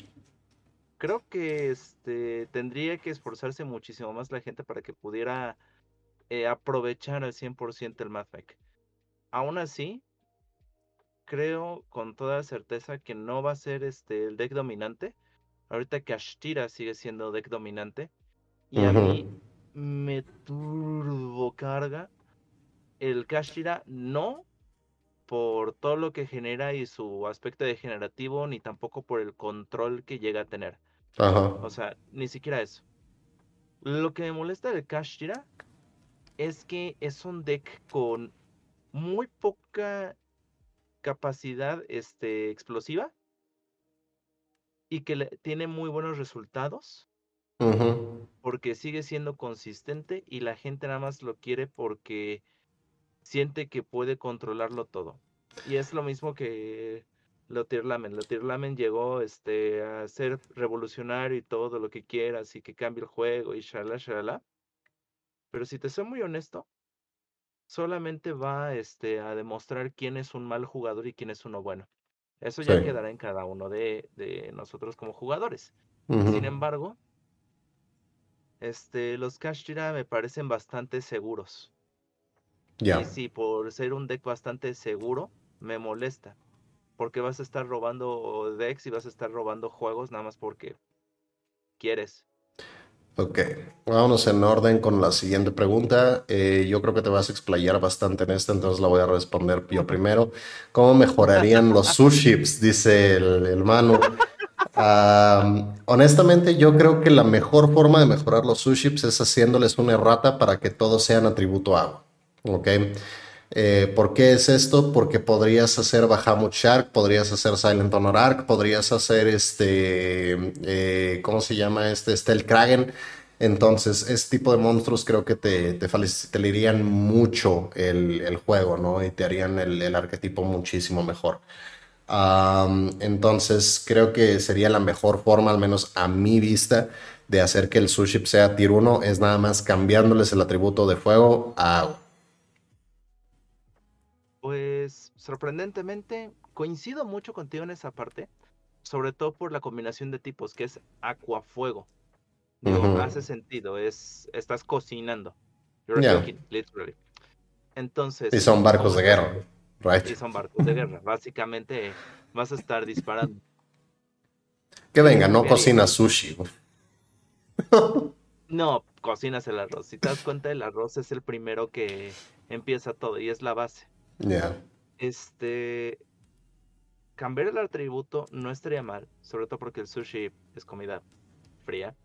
creo que este tendría que esforzarse muchísimo más la gente para que pudiera eh, aprovechar al 100% el Mathmech. Aún así, creo con toda certeza que no va a ser este el deck dominante. Ahorita que Ashtira sigue siendo deck dominante. Y a mí me turbo carga el Kashira no por todo lo que genera y su aspecto degenerativo, ni tampoco por el control que llega a tener. O sea, ni siquiera eso. Lo que me molesta del Kashira es que es un deck con muy poca capacidad este, explosiva y que le, tiene muy buenos resultados porque sigue siendo consistente y la gente nada más lo quiere porque siente que puede controlarlo todo. Y es lo mismo que Lotir Lamen. Lotir Lamen llegó este, a ser revolucionario y todo lo que quieras y que cambie el juego y shalala, shalala. Pero si te soy muy honesto, solamente va este, a demostrar quién es un mal jugador y quién es uno bueno. Eso ya quedará en cada uno de, de nosotros como jugadores. Sin embargo, este, los Kashira me parecen bastante seguros. Y sí, por ser un deck bastante seguro, me molesta. Porque vas a estar robando decks y vas a estar robando juegos nada más porque quieres.
Ok, vámonos en orden con la siguiente pregunta. Eh, yo creo que te vas a explayar bastante en esta, entonces la voy a responder yo primero. ¿Cómo mejorarían los suships? Dice el, el Honestamente, yo creo que la mejor forma de mejorar los suships es haciéndoles una errata para que todos sean atributo agua. ¿ok? Eh, ¿Por qué es esto? Porque podrías hacer Bahamut Shark, podrías hacer Silent Honor Arc, podrías hacer este, eh, ¿cómo se llama este? Stealth Kragen. Entonces, este tipo de monstruos creo que te, te facilitarían mucho el, juego, ¿no? Y te harían el, arquetipo muchísimo mejor. Entonces, creo que sería la mejor forma, al menos a mi vista, de hacer que el Suship sea Tier 1, es nada más cambiándoles el atributo de fuego a agua.
Pues sorprendentemente coincido mucho contigo en esa parte, sobre todo por la combinación de tipos que es aqua fuego. hace sentido, es estás cocinando. literally. Entonces,
y son barcos de guerra,
Y son barcos de guerra, básicamente vas a estar disparando.
Que venga, no cocina sushi.
no, cocinas el arroz. Si te das cuenta, el arroz es el primero que empieza todo y es la base. Este. Cambiar el atributo no estaría mal, sobre todo porque el sushi es comida fría.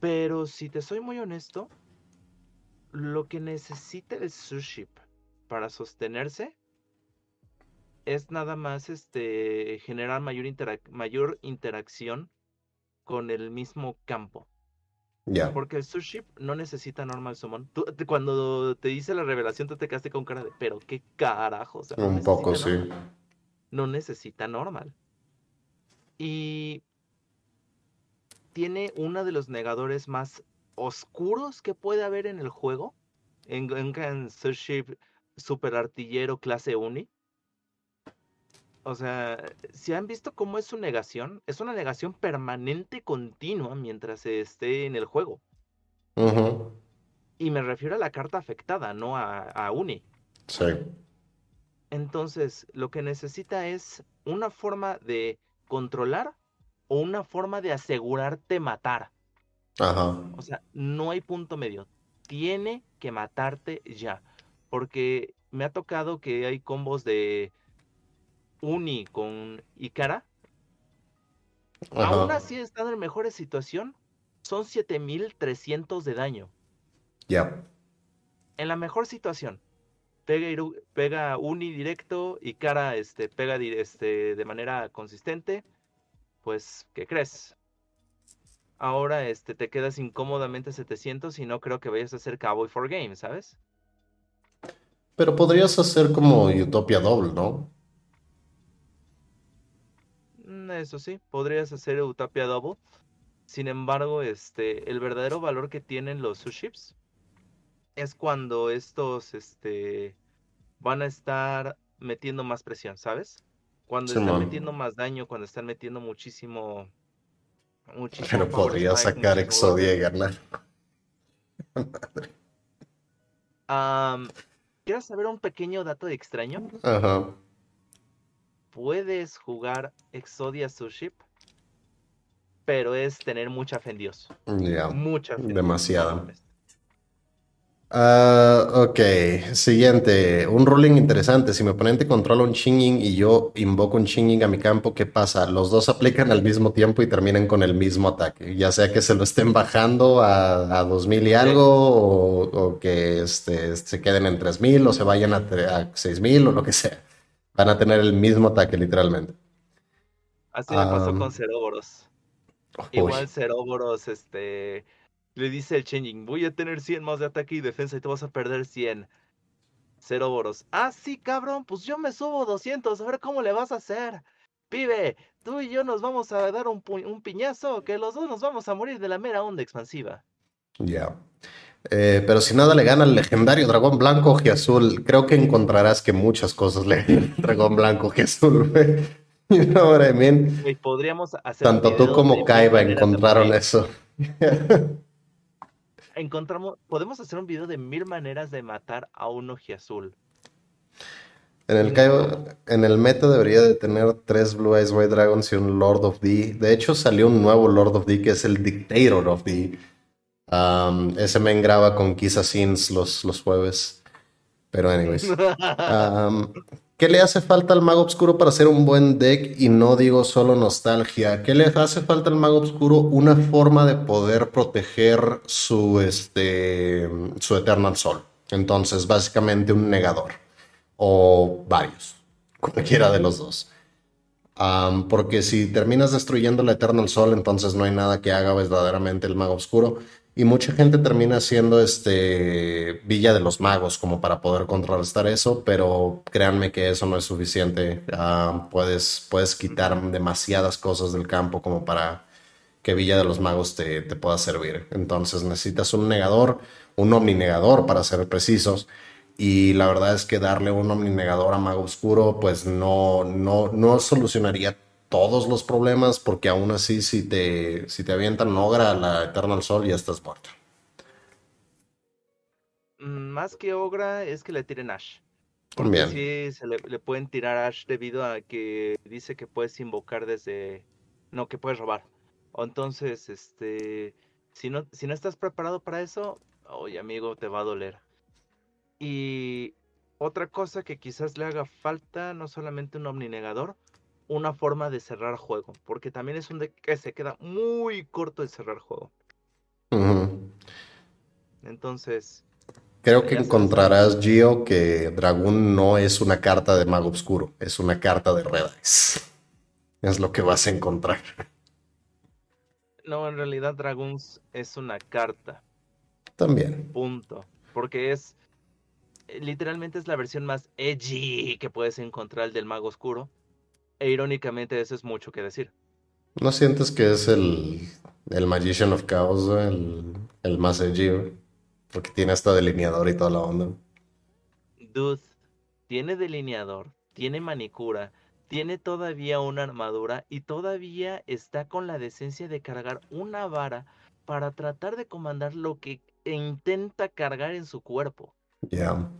Pero si te soy muy honesto, lo que necesita el sushi para sostenerse es nada más este generar mayor, mayor interacción con el mismo campo. Porque el sushi no necesita normal summon. cuando te dice la revelación, tú te quedaste con cara de, pero qué carajo.
Un poco, sí.
No necesita normal. Y tiene uno de los negadores más oscuros que puede haber en el juego. En, en Sushi Super Artillero clase Uni. O sea, si han visto cómo es su negación, es una negación permanente continua mientras esté en el juego. Y me refiero a la carta afectada, no a, Uni.
Sí.
Entonces, lo que necesita es una forma de controlar o una forma de asegurarte matar.
Ajá.
O sea, no hay punto medio. Tiene que matarte ya. Porque me ha tocado que hay combos de Uni con Ikara, aún así están en mejores situación, son 7300 de daño.
Ya.
En la mejor situación, pega, pega Uni directo, Ikara este, pega este, de manera consistente, pues, ¿qué crees? Ahora este, te quedas incómodamente 700 y no creo que vayas a hacer Cowboy for Game, ¿sabes?
Pero podrías hacer como Utopia Double, ¿no?
eso sí, podrías hacer Utopia Double. Sin embargo, este, el verdadero valor que tienen los suships es cuando estos este, van a estar metiendo más presión, ¿sabes? Cuando están metiendo más daño, cuando están metiendo muchísimo.
Muchísimo Pero podría sacar Exodia y ganar.
Am, ¿Quieres saber un pequeño dato de extraño?
Ajá.
Puedes jugar Exodia Suship, pero es tener mucha fe en Dios. Mucha fe. en Dios,
Ah, ok, siguiente. Un ruling interesante. Si mi oponente controla un Chinging y yo invoco un Chinging a mi campo, ¿qué pasa? Los dos aplican al mismo tiempo y terminan con el mismo ataque. Ya sea que se lo estén bajando a, a 2000 y algo, o, o que este, se queden en 3000 o se vayan a, a 6000 o lo que sea. Van a tener el mismo ataque, literalmente.
Así me pasó con Ceroboros. Igual Ceroboros, este, le dice el Changing, voy a tener 100 más de ataque y defensa y te vas a perder 100. Ceroboros, ah, sí, cabrón, pues yo me subo 200, a ver cómo le vas a hacer. Pibe, tú y yo nos vamos a dar un, un piñazo, que los dos nos vamos a morir de la mera onda expansiva.
Ya. Eh, pero si nada le gana al legendario dragón blanco azul, creo que encontrarás que muchas cosas le ganan dragón blanco azul, güey. You know what I mean?
Güey, podríamos hacer
Tanto tú como Kaiba encontraron eso.
Encontramos, podemos hacer un video de mil maneras de matar a un ojiazul.
En el Kaiba, en el meta debería de tener tres Blue Eyes White Dragons y un Lord of D. De hecho, salió un nuevo Lord of D que es el Dictator of D. Um, ese men graba con Kisa Sins los, los jueves. Pero anyways. Um, ¿qué le hace falta al Mago Oscuro para hacer un buen deck? Y no digo solo nostalgia. ¿Qué le hace falta al Mago Oscuro? Una forma de poder proteger su, este, su Eternal Soul. Entonces, básicamente un negador. O varios. Cualquiera de los dos. Porque si terminas destruyendo la Eternal Soul, entonces no hay nada que haga verdaderamente el Mago Oscuro. Y mucha gente termina siendo este Villa de los Magos como para poder contrarrestar eso, pero créanme que eso no es suficiente. Ah, puedes, puedes quitar demasiadas cosas del campo como para que Villa de los Magos te, te pueda servir. Entonces necesitas un negador, un omninegador para ser precisos. Y la verdad es que darle un omninegador a Mago Oscuro, pues no, no, no solucionaría todos los problemas, porque aún así, si te, si te avientan Ogra a la Eternal Soul, ya estás muerto.
Mm, Más que Ogra es que le tiren Ash.
También.
sí, se le, le pueden tirar Ash debido a que dice que puedes invocar desde... No, que puedes robar. Entonces, este... Si no, si no estás preparado para eso, oye amigo, te va a doler. Y otra cosa que quizás le haga falta, no solamente un omninegador, una forma de cerrar juego. Porque también es un deck que se queda muy corto de cerrar juego. Entonces,
Creo que encontrarás, Gio, que Dragón no es una carta de Mago Oscuro, es una carta de Red Eyes. Es lo que vas a encontrar.
no, en realidad Dragoons es una carta.
También.
Punto. Porque es. eh, Literalmente es la versión más edgy que puedes encontrar del Mago Oscuro. E irónicamente, eso es mucho que decir.
¿No sientes que es el, el Magician of Chaos, el, el más edgy? Porque tiene hasta delineador y toda la onda.
Dude, tiene delineador, tiene manicura, tiene todavía una armadura y todavía está con la decencia de cargar una vara para tratar de comandar lo que intenta cargar en su cuerpo.
Ya,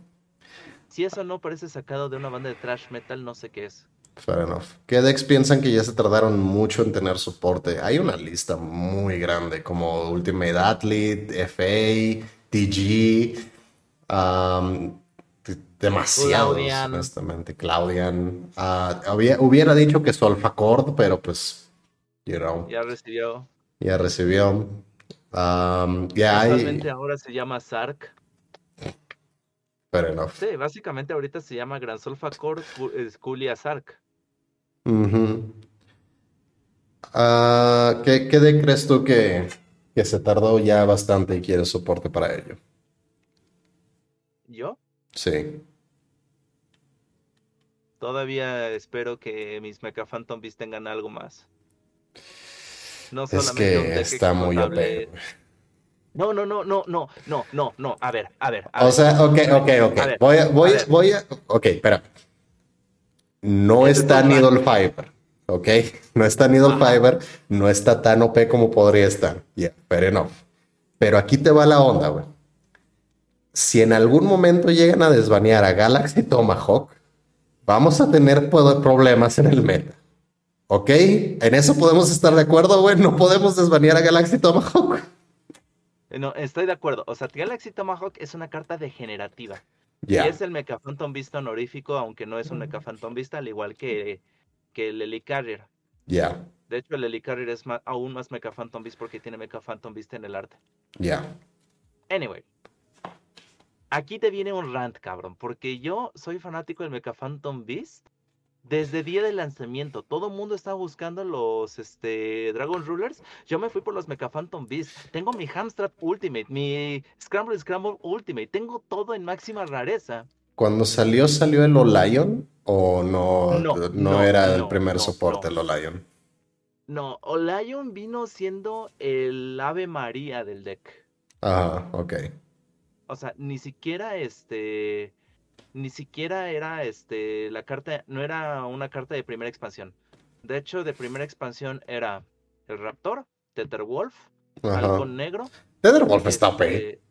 Si eso no parece sacado de una banda de thrash metal, no sé qué es.
Fair enough. ¿Qué decks piensan que ya se tardaron mucho en tener soporte? Hay una lista muy grande, como Ultimate Athlete, FA, TG, um, demasiados,
Claudian.
honestamente. Claudian. Ah, había- hubiera dicho que Solfacord, pero pues, you know,
Ya recibió.
ya recibió. Um, ya hay,
Casualmente ahora se llama Sark.
fair enough.
Sí, básicamente ahorita se llama Gran Solfacor Skulia Sark.
Ujú. Ah, ¿qué, qué deck crees tú que, que se tardó ya bastante y quieres soporte para ello?
Yo
Sí.
todavía espero que mis Mecha Phantom Beast tengan algo más. No
Es
solamente un
que está muy OP.
No, no, no, no, no, no, no, no. A ver, a ver. a
O
ver,
sea, ok, ok, ok. Voy a, voy
a
voy a, ok, espera. No está Needle. Fiber, ok. No está Needle
Ajá.
Fiber, no está tan OP como podría estar. Yeah, fair enough. Pero aquí te va la onda, güey. si en algún momento llegan a desbanear a Galaxy Tomahawk, vamos a tener problemas en el meta. ¿Ok? En eso podemos estar de acuerdo, güey. No podemos desbanear a Galaxy Tomahawk.
No, estoy de acuerdo. O sea, Galaxy Tomahawk es una carta degenerativa. Y es el Mecha Phantom Beast honorífico, aunque no es un Mecha Phantom Beast, al igual que, que el Helicarrier.
Ya.
De hecho, el Helicarrier es aún más Mecha Phantom Beast porque tiene Mecha Phantom Beast en el arte.
Ya.
Anyway. Aquí te viene un rant, cabrón, porque yo soy fanático del Mecha Phantom Beast desde día de lanzamiento. Todo el mundo estaba buscando los este, Dragon Rulers. Yo me fui por los Mecha Phantom Beast. Tengo mi Hamstrap Ultimate, mi Scramble Scramble Ultimate. Tengo todo en máxima rareza.
Cuando salió, salió el Olion o no,
No,
no,
no,
era el primer soporte
no.
el Olion.
No, Olion vino siendo el Ave María del deck.
Ajá, ok.
O sea, ni siquiera este. Ni siquiera era este. La carta. No era una carta de primera expansión. De hecho, de primera expansión era el Raptor, Tetherwolf. Halcón Negro.
Tetherwolf está OP.
este,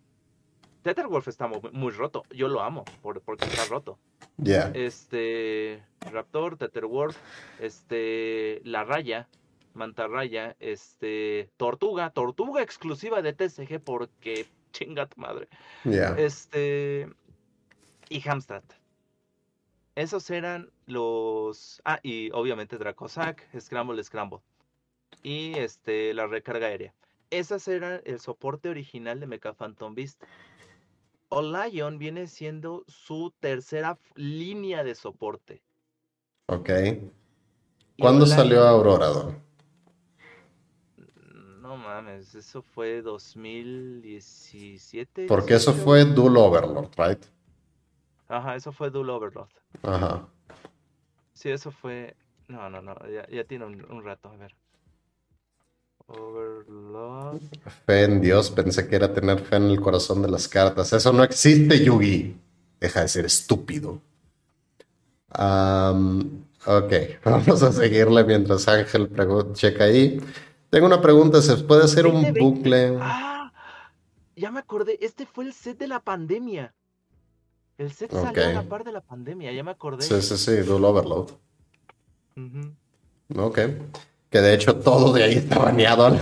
Tetherwolf está mu- muy, roto. Yo lo amo por- porque está roto.
Ya.
Este. Raptor, Tetherwolf, este. La Raya, Mantarraya, este. Tortuga, Tortuga exclusiva de TCG porque chinga tu madre.
Ya.
Este. Y Hamstrat. Esos eran los. Ah, y obviamente Dracosac, Scramble, Scramble. Y este, la recarga aérea. Esas eran el soporte original de Mecha Phantom Beast. Olion viene siendo su tercera línea de soporte.
Ok. ¿Cuándo salió Aurora, Don?
No mames, eso fue 2017.
Porque eso
18.
fue Dual Overlord, right?
Ajá, eso fue Dual Overlord.
Ajá.
Sí, eso fue. No, no, no, ya, ya tiene un, un rato, a ver. Overlord.
Fe en Dios, pensé que era tener fe en el corazón de las cartas. Eso no existe, Yugi. Deja de ser estúpido. Am, ok, vamos a seguirle mientras Ángel checa ahí. Tengo una pregunta, ¿se puede hacer un
2020.
bucle?
¡Ah! Ya me acordé, este fue el set de la pandemia. El set salió a la par de la pandemia, ya me acordé.
Sí, sí, sí, Dual Overload.
Ujú.
Ok. Que de hecho todo de ahí está baneado.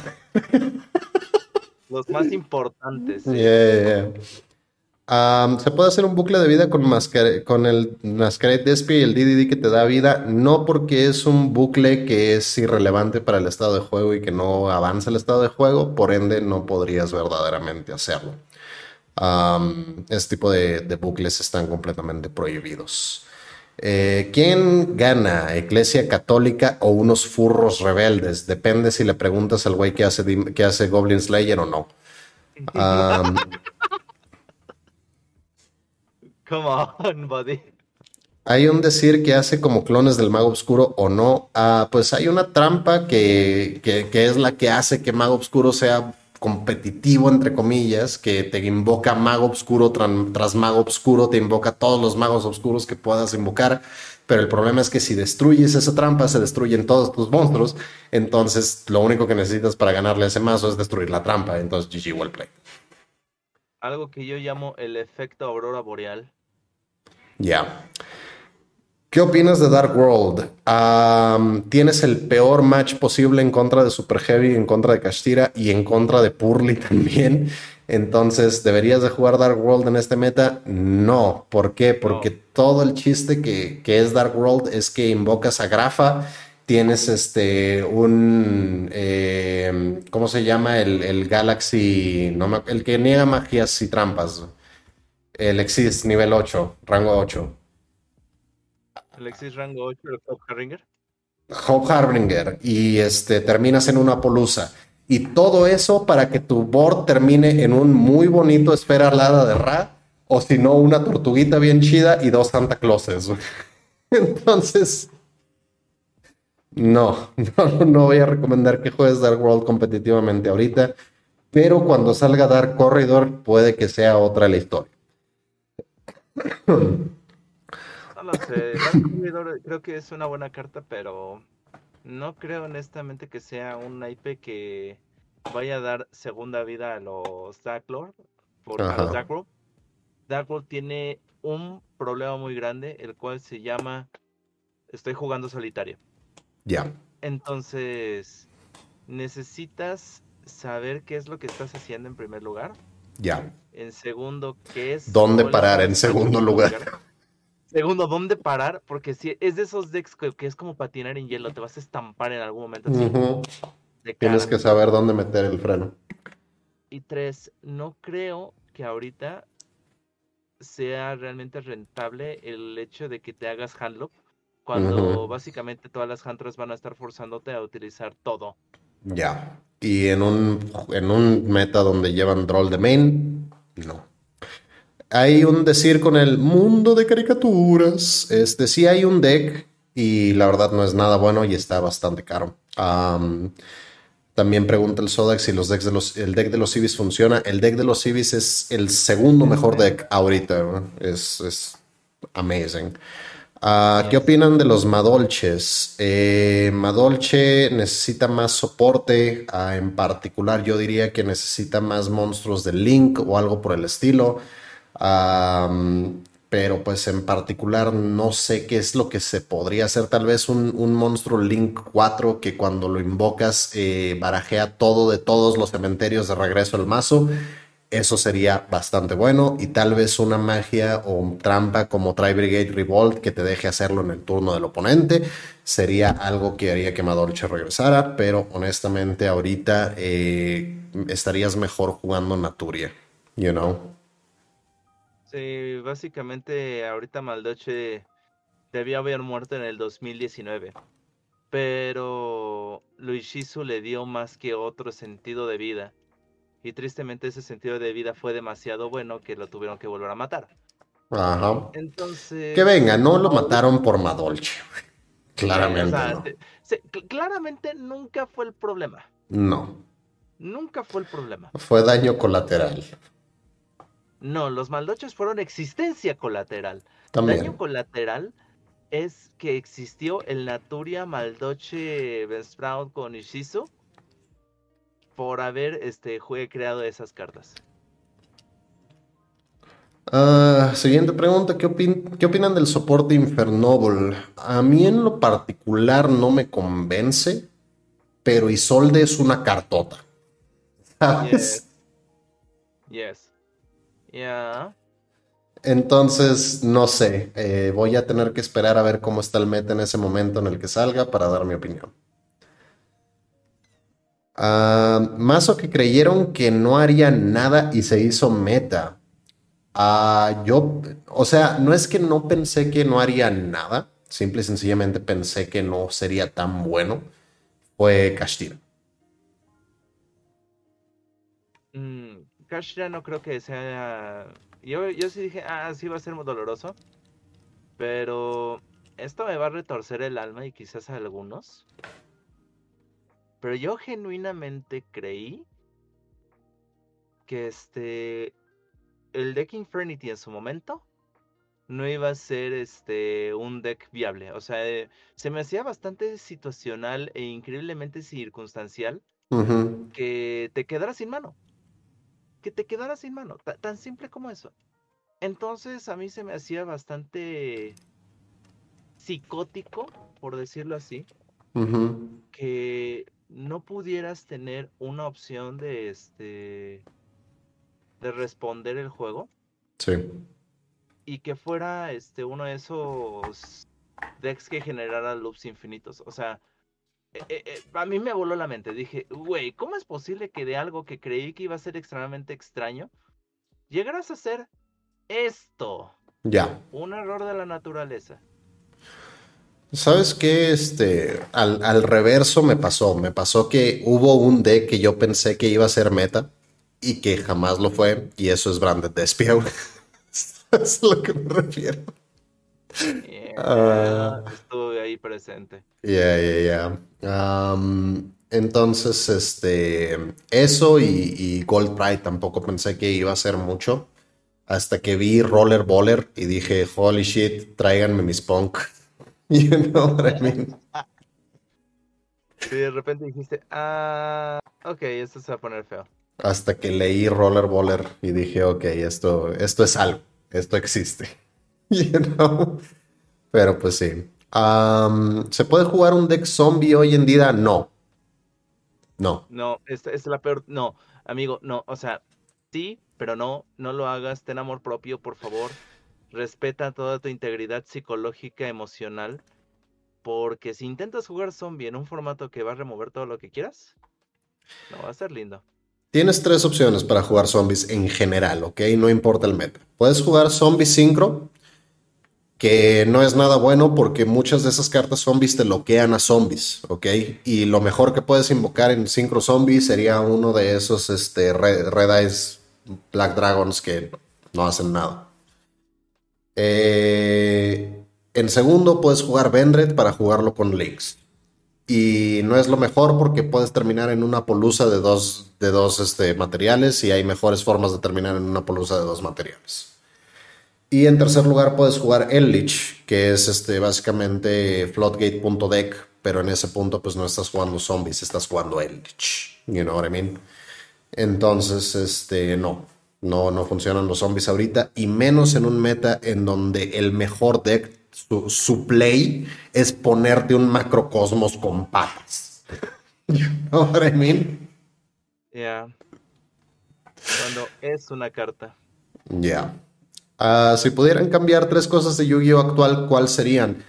Los más importantes. sí.
Yeah, yeah. ¿se puede hacer un bucle de vida con, Masquer- con el Masquerade Despia y el DDD que te da vida? No porque es un bucle que es irrelevante para el estado de juego y que no avanza el estado de juego, por ende no podrías verdaderamente hacerlo. Am, este tipo de, de bucles están completamente prohibidos. Eh, ¿Quién gana? ¿Iglesia Católica o unos furros rebeldes? Depende si le preguntas al güey que hace, que hace Goblin Slayer o no.
Come on, buddy.
Hay un decir que hace como clones del Mago Oscuro o no. Ah, pues hay una trampa que, que- que es la que hace que Mago Oscuro sea competitivo, entre comillas, que te invoca Mago Oscuro tras Mago Oscuro, te invoca todos los magos oscuros que puedas invocar. Pero el problema es que si destruyes esa trampa, se destruyen todos tus monstruos. Entonces, lo único que necesitas para ganarle a ese mazo es destruir la trampa. Entonces, GG, well played.
Algo que yo llamo el efecto aurora boreal.
Ya. ¿Qué opinas de Dark World? Tienes el peor match posible en contra de Super Heavy, en contra de Kashtira y en contra de Purly también. Entonces, ¿deberías de jugar Dark World en este meta? No. ¿Por qué? Porque todo el chiste que, que es Dark World es que invocas a Grafa, tienes este un eh, ¿cómo se llama? El, el Galaxy, no me- el que niega magias y trampas. El Exis nivel 8, rango 8.
Alexis Rango 8, el Top Harringer.
Hope Harbinger y este, terminas en una polusa. Y todo eso para que tu board termine en un muy bonito esfera alada de Ra, o si no, una tortuguita bien chida y dos Santa Clauses. Entonces, no, no, no voy a recomendar que juegues Dark World competitivamente ahorita, pero cuando salga Dark Corridor puede que sea otra la historia.
Lo sé. Creo que es una buena carta, pero no creo honestamente que sea un naipe que vaya a dar segunda vida a los Dark Lord, por, a los Dark World, Dark World tiene un problema muy grande, el cual se llama estoy jugando solitario.
Ya.
Entonces, necesitas saber qué es lo que estás haciendo en primer lugar.
Ya.
En segundo, qué es...
¿Dónde parar en segundo lugar?
Segundo, ¿dónde parar? Porque si es de esos decks que, que es como patinar en hielo, te vas a estampar en algún momento. así,
Ujú.
de
Tienes que saber dónde meter el freno.
Y tres, no creo que ahorita sea realmente rentable el hecho de que te hagas handlock cuando básicamente todas las hunters van a estar forzándote a utilizar todo.
Ya. Y en un, en un meta donde llevan troll de main, no. Hay un decir con el mundo de caricaturas. Este sí hay un deck y la verdad no es nada bueno y está bastante caro. Am, también pregunta el Sodax si los decks de el deck de los Civis funciona. El deck de los Civis es el segundo mejor deck ahorita. es amazing. Ah, ¿qué opinan de los Madolches? Eh, Madolche necesita más soporte. ah, en particular, yo diría que necesita más monstruos de Link o algo por el estilo. Pero pues en particular no sé qué es lo que se podría hacer. Tal vez un, monstruo Link 4 que cuando lo invocas eh, barajea todo de todos los cementerios de regreso al mazo. Eso sería bastante bueno. Y tal vez una magia o trampa como Tri Brigade Revolt que te deje hacerlo en el turno del oponente. Sería algo que haría que Madolche regresara. Pero honestamente ahorita eh, estarías mejor jugando Naturia. You know.
Sí, básicamente ahorita Maldoche debió haber muerto en el 2019, pero Luishizu le dio más que otro sentido de vida. Y tristemente ese sentido de vida fue demasiado bueno que lo tuvieron que volver a matar.
Ajá.
Entonces...
Que venga, no lo mataron por Madolche. Claramente
o sea,
no.
claramente nunca fue el problema.
No.
Nunca fue el problema.
Fue daño colateral.
No, los maldoches fueron existencia colateral. Daño
También.
colateral es que existió el Naturia Maldoche Sprout con Ishizu por haber este creado esas cartas.
Ah, siguiente pregunta, ¿qué opin- qué opinan del soporte Infernoble? A mí en lo particular no me convence, pero Isolde es una cartota. ¿Sabes?
Yes.
Entonces, no sé, eh, voy a tener que esperar a ver cómo está el meta en ese momento en el que salga para dar mi opinión. Ah, mazo que creyeron que no haría nada y se hizo meta. Ah, yo, o sea, no es que no pensé que no haría nada, simple y sencillamente pensé que no sería tan bueno. Fue Kashtira.
Kashira no creo que sea. Yo, yo sí dije, ah, sí va a ser muy doloroso. Pero esto me va a retorcer el alma y quizás a algunos. Pero yo genuinamente creí que este. El deck Infernity en su momento no iba a ser este un deck viable. O sea, eh, se me hacía bastante situacional e increíblemente circunstancial que te quedaras sin mano. Que te quedaras sin mano. ta- tan simple como eso. Entonces a mí se me hacía bastante psicótico, por decirlo así, que no pudieras tener una opción de este de responder el juego
Sí.
y que fuera este uno de esos decks que generara loops infinitos. O sea, eh, eh, eh, a mí me voló la mente. Dije, güey, ¿cómo es posible que de algo que creí que iba a ser extremadamente extraño, llegaras a hacer esto?
Ya.
Un error de la naturaleza.
¿Sabes qué? Este, al, al reverso me pasó. Me pasó que hubo un deck que yo pensé que iba a ser meta y que jamás lo fue, y eso es Branded Despiau. es a lo que me refiero.
Yeah,
Ah.
Estuve ahí presente.
Ya, ya, ya. Entonces, este, eso y, y Gold Pride tampoco pensé que iba a ser mucho. Hasta que vi Roller Baller y dije, holy shit, tráiganme mis punk. You know what I mean?
Y de repente dijiste, ah, ok, esto se va a poner feo.
Hasta que leí Roller Baller y dije, ok, esto, esto es algo. esto existe. You know? Pero pues sí. Am, ¿se puede jugar un deck zombie hoy en día? No. No.
No, esta, esta es la peor. No, amigo, no. O sea, sí, pero no, no lo hagas. Ten amor propio, por favor. Respeta toda tu integridad psicológica, emocional. Porque si intentas jugar zombie en un formato que va a remover todo lo que quieras, no va a ser lindo.
Tienes tres opciones para jugar zombies en general, ¿ok? No importa el meta. Puedes jugar zombie synchro, que no es nada bueno porque muchas de esas cartas zombies te bloquean a zombies, ¿ok? Y lo mejor que puedes invocar en synchro zombie sería uno de esos este, Red, Red Eyes Black Dragons que no hacen nada. Eh, en segundo puedes jugar Vendred para jugarlo con Links. Y no es lo mejor porque puedes terminar en una polusa de dos, de dos este, materiales y hay mejores formas de terminar en una polusa de dos materiales. Y en tercer lugar puedes jugar Eldritch, que es este, básicamente floodgate.deck, pero en ese punto pues no estás jugando zombies, estás jugando Eldritch. You know what I mean? Entonces, este, no, no, no funcionan los zombies ahorita, y menos en un meta en donde el mejor deck, su, su play, es ponerte un macrocosmos con patas. You know what I mean?
Ya. Cuando es una carta.
Ya. Ah, si pudieran cambiar tres cosas de Yu-Gi-Oh actual, ¿cuáles serían?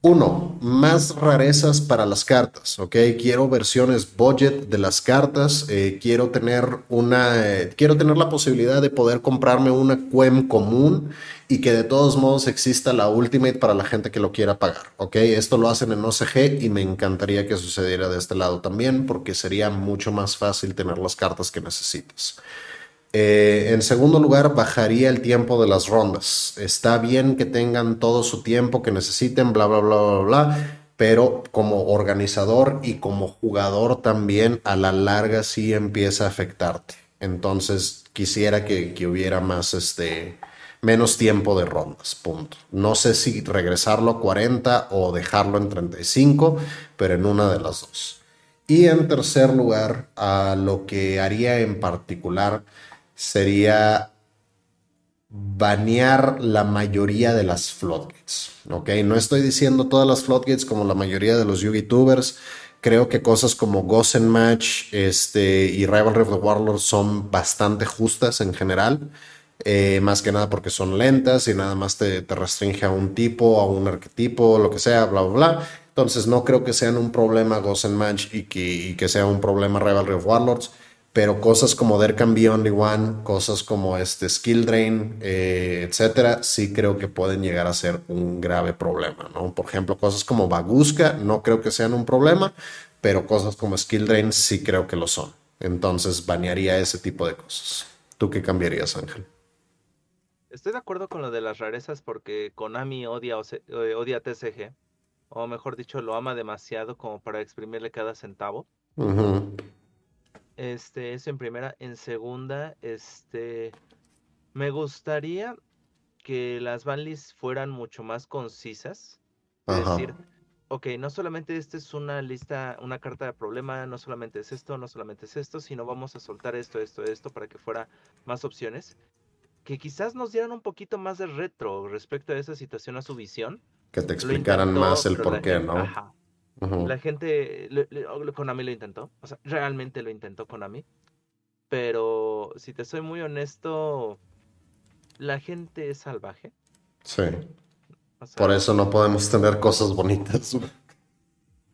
Uno, más rarezas para las cartas, ¿ok? Quiero versiones budget de las cartas, eh, quiero tener una, eh, quiero tener la posibilidad de poder comprarme una QEM común y que de todos modos exista la Ultimate para la gente que lo quiera pagar, ¿ok? Esto lo hacen en OCG y me encantaría que sucediera de este lado también porque sería mucho más fácil tener las cartas que necesitas. Eh, en segundo lugar, bajaría el tiempo de las rondas. Está bien que tengan todo su tiempo que necesiten, bla, bla, bla, bla, bla, pero como organizador y como jugador también a la larga sí empieza a afectarte. Entonces quisiera que, que hubiera más, este, menos tiempo de rondas, punto. No sé si regresarlo a 40 o dejarlo en 35, pero en una de las dos. Y en tercer lugar, a lo que haría en particular sería banear la mayoría de las floodgates. ¿ok? No estoy diciendo todas las floodgates como la mayoría de los YouTubers. Creo que cosas como Gozen Match este, y Rivalry of the Warlords son bastante justas en general. eh, más que nada porque son lentas y nada más te, restringe a un tipo, a un arquetipo, lo que sea, bla, bla, bla. Entonces no creo que sean un problema Gozen Match y que, y que sea un problema Rivalry of Warlords pero cosas como There Can Be Only One, cosas como este Skill Drain, eh, etcétera, sí creo que pueden llegar a ser un grave problema, ¿no? Por ejemplo, cosas como Baguska no creo que sean un problema, pero cosas como Skill Drain sí creo que lo son. Entonces banearía ese tipo de cosas. ¿Tú qué cambiarías, Ángel?
Estoy de acuerdo con lo de las rarezas porque Konami odia, eh, odia TCG. O mejor dicho, lo ama demasiado como para exprimirle cada centavo.
Ujú.
Este, eso en primera. En segunda, este, me gustaría que las banlists fueran mucho más concisas. Es
Ajá.
decir, ok, no solamente esta es una lista, una carta de problema, no solamente es esto, no solamente es esto, sino vamos a soltar esto, esto, esto para que fuera más opciones. Que quizás nos dieran un poquito más de retro respecto a esa situación, a su visión.
Que te explicaran
intentó,
más el por qué, ¿no?
ajá, La gente, le- le- o- Konami lo intentó, o sea, realmente lo intentó Konami, pero si te soy muy honesto, la gente es salvaje.
Sí.
O sea,
Por eso no podemos tener cosas bonitas.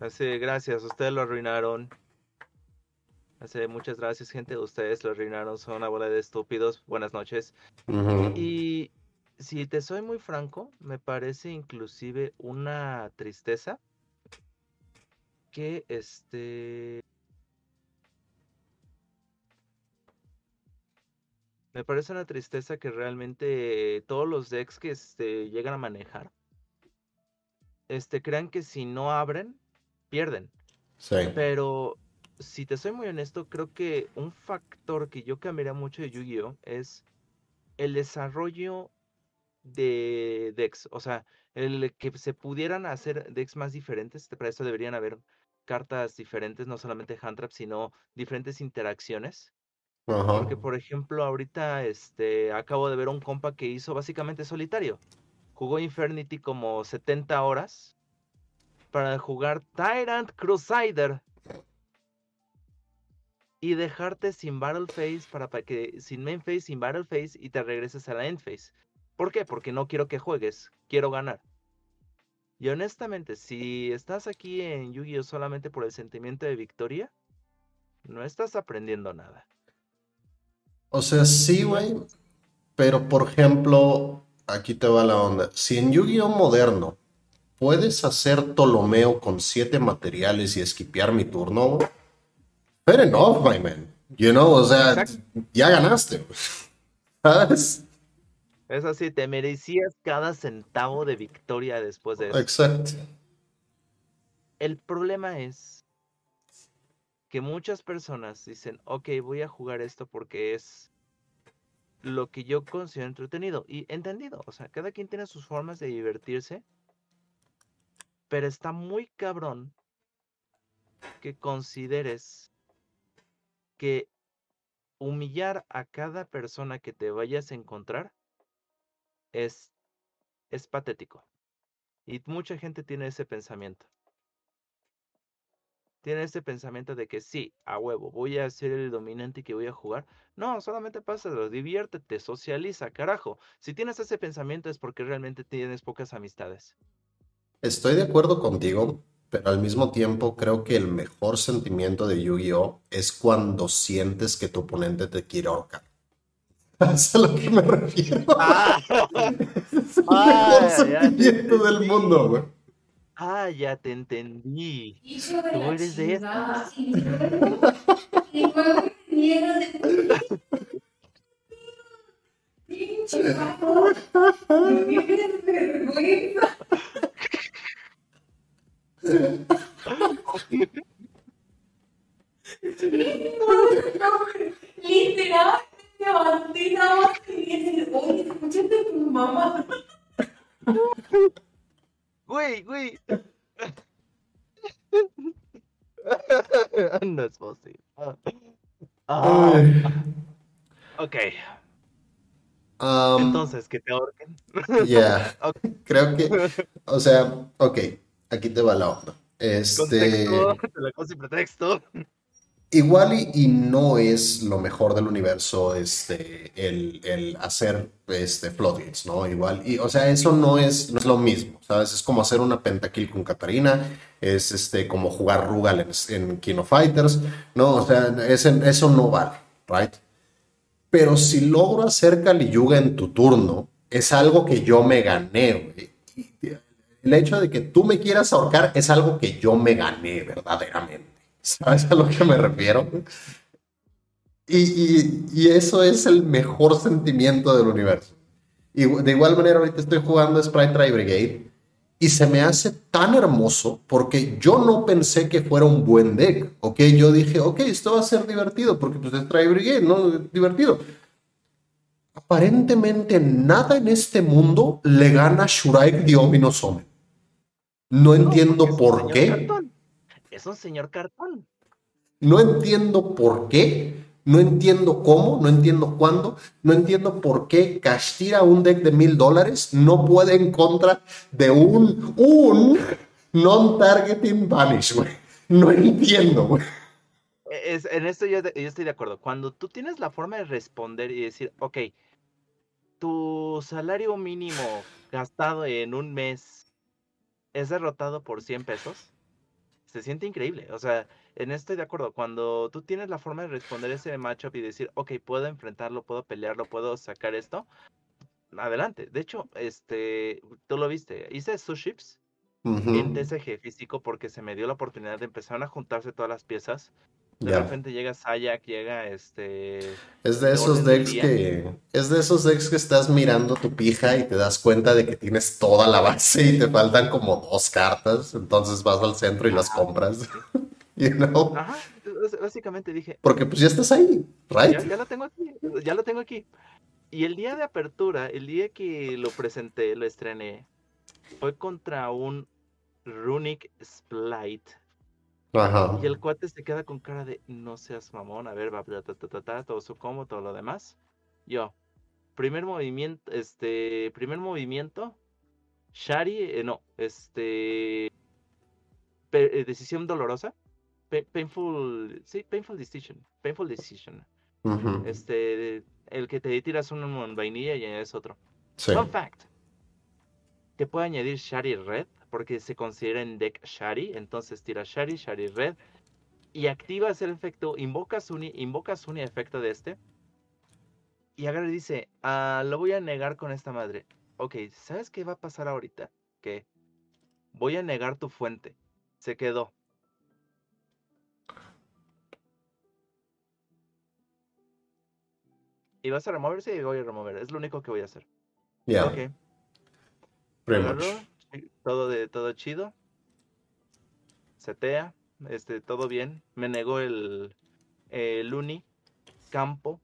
Así, gracias, ustedes lo arruinaron. Así, muchas gracias, gente. Ustedes lo arruinaron, son una bola de estúpidos. Buenas noches. Y si te soy muy franco, me parece inclusive una tristeza que este. Me parece una tristeza que realmente todos los decks que este, llegan a manejar este, crean que si no abren, pierden.
Sí.
Pero si te soy muy honesto, creo que un factor que yo cambiaría mucho de Yu-Gi-Oh es el desarrollo de decks. O sea, el que se pudieran hacer decks más diferentes. Para eso deberían haber cartas diferentes, no solamente hand trap, sino diferentes interacciones. Porque, por ejemplo, ahorita este, acabo de ver un compa que hizo básicamente solitario. Jugó Infernity como 70 horas para jugar Tyrant Crusader y dejarte sin Battle Phase para, para que sin main phase, sin Battle Phase y te regreses a la end phase. ¿Por qué? Porque no quiero que juegues, quiero ganar. Y honestamente, si estás aquí en Yu-Gi-Oh solamente por el sentimiento de victoria, no estás aprendiendo nada.
O sea, sí, güey. Pero, por ejemplo, aquí te va la onda. Si en Yu-Gi-Oh moderno puedes hacer Ptolomeo con siete materiales y esquipear mi turno, fair enough, my man. You know, o sea,
Exacto.
ya ganaste. ¿Sabes?
Es así, te merecías cada centavo de victoria después de eso.
Exacto.
El problema es que muchas personas dicen, ok, voy a jugar esto porque es lo que yo considero entretenido y entendido. O sea, cada quien tiene sus formas de divertirse, pero está muy cabrón que consideres que humillar a cada persona que te vayas a encontrar es, es patético. Y mucha gente tiene ese pensamiento. Tiene ese pensamiento de que sí, a huevo, voy a ser el dominante y que voy a jugar. No, solamente pásalo, diviértete, socializa, carajo. Si tienes ese pensamiento es porque realmente tienes pocas amistades.
Estoy de acuerdo contigo, pero al mismo tiempo creo que el mejor sentimiento de Yu-Gi-Oh es cuando sientes que tu oponente te quiere ahorcar. Es a lo que me refiero.
Ah,
Es el
Ah,
mejor
ya te
sentimiento del
entendí.
mundo, güey.
ah, ya te entendí. Tú eres de
de- Pinche me tienes vergüenza. Literal, levanté nada más y dije, oye, escúchate a tu mamá.
Güey, güey. no es posible. Ah, ok,
Um,
entonces que te ahorquen.
yeah.
Ok.
Creo que, o sea, ok, aquí te va la onda. Este,
Contexto, te la cosa sin pretexto.
Igual y, no es lo mejor del universo, este, el, hacer, este, floodgates, ¿no? Igual, y, o sea, eso no es, no es lo mismo, ¿sabes? Es como hacer una pentakill con Katarina, es, este, como jugar Rugal en, en King of Fighters, ¿no? O sea, ese- eso no vale, ¿right? Pero si logro hacer Kali Yuga en tu turno, es algo que yo me gané, güey. El hecho de que tú me quieras ahorcar es algo que yo me gané verdaderamente. ¿Sabes a lo que me refiero? Y, y- y eso es el mejor sentimiento del universo. Y de igual manera, ahorita estoy jugando Sprite Tri Brigade y se me hace tan hermoso porque yo no pensé que fuera un buen deck, ¿ok? Yo dije, ok, esto va a ser divertido porque pues es Tri Brigade, ¿no? Divertido. Aparentemente nada en este mundo le gana a Shuraik Diomino Somen. No entiendo por qué.
cartón. Es un señor cartón.
No entiendo por qué, no entiendo cómo, no entiendo cuándo, no entiendo por qué Castira un deck de mil dólares no puede en contra de un, un non-targeting banish, güey. No entiendo, güey.
E- Es, en esto yo, yo estoy de acuerdo. Cuando tú tienes la forma de responder y decir, ok, tu salario mínimo gastado en un mes es derrotado por 100 pesos, se siente increíble. O sea, en esto estoy de acuerdo. Cuando tú tienes la forma de responder ese matchup y decir, ok, puedo enfrentarlo, puedo pelearlo, puedo sacar esto, adelante. De hecho, este, tú lo viste, hice suships en
Ujú,
TCG físico porque se me dio la oportunidad de empezar a juntarse todas las piezas. De
ya.
repente llega Sayak, llega este.
Es de esos decks que es de esos decks que estás mirando tu pija y te das cuenta de que tienes toda la base y te faltan como dos cartas, entonces vas al centro y las compras, you know?
Ajá, bás- básicamente dije,
Porque pues ya estás ahí,
ya,
right?
ya lo tengo aquí, ya lo tengo aquí. Y el día de apertura, el día que lo presenté, lo estrené, fue contra un Runic Splite
Ajá.
Y el cuate se queda con cara de no seas mamón, a ver, va, ta, ta, ta, ta, ta, todo su combo, todo lo demás. Yo, primer movimiento, este, primer movimiento, Shari, eh, no, este, pe- eh, decisión dolorosa, pa- painful, sí, painful decision, painful decision. Este, el que te tiras uno en vainilla y es otro.
Sí.
Fun fact. Te puede añadir Shari Red porque se considera en deck Shari. Entonces tiras Shari, Shari Red y activas el efecto, invocas un, invocas un efecto de este. Y agarra y dice, ah, lo voy a negar con esta madre. Ok, ¿sabes qué va a pasar ahorita? Que voy a negar tu fuente. Se quedó. ¿Y vas a remover? Sí, voy a remover. Es lo único que voy a hacer.
Yeah,
Ok.
pretty much.
Todo de todo chido. Setea, este, todo bien. Me negó el, el uni, campo,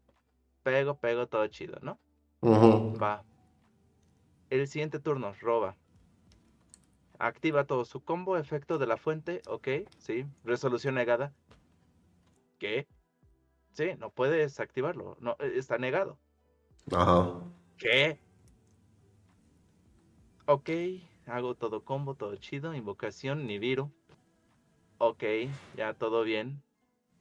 pego, pego, todo chido, ¿no? Va. El siguiente turno, roba. Activa todo su combo, efecto de la fuente, ok, sí. Resolución negada. ¿Qué? Sí, no puedes activarlo, no, eh, está negado.
Ajá.
¿Qué? Ok, hago todo combo, todo chido, invocación, Nibiru. Ok, ya todo bien.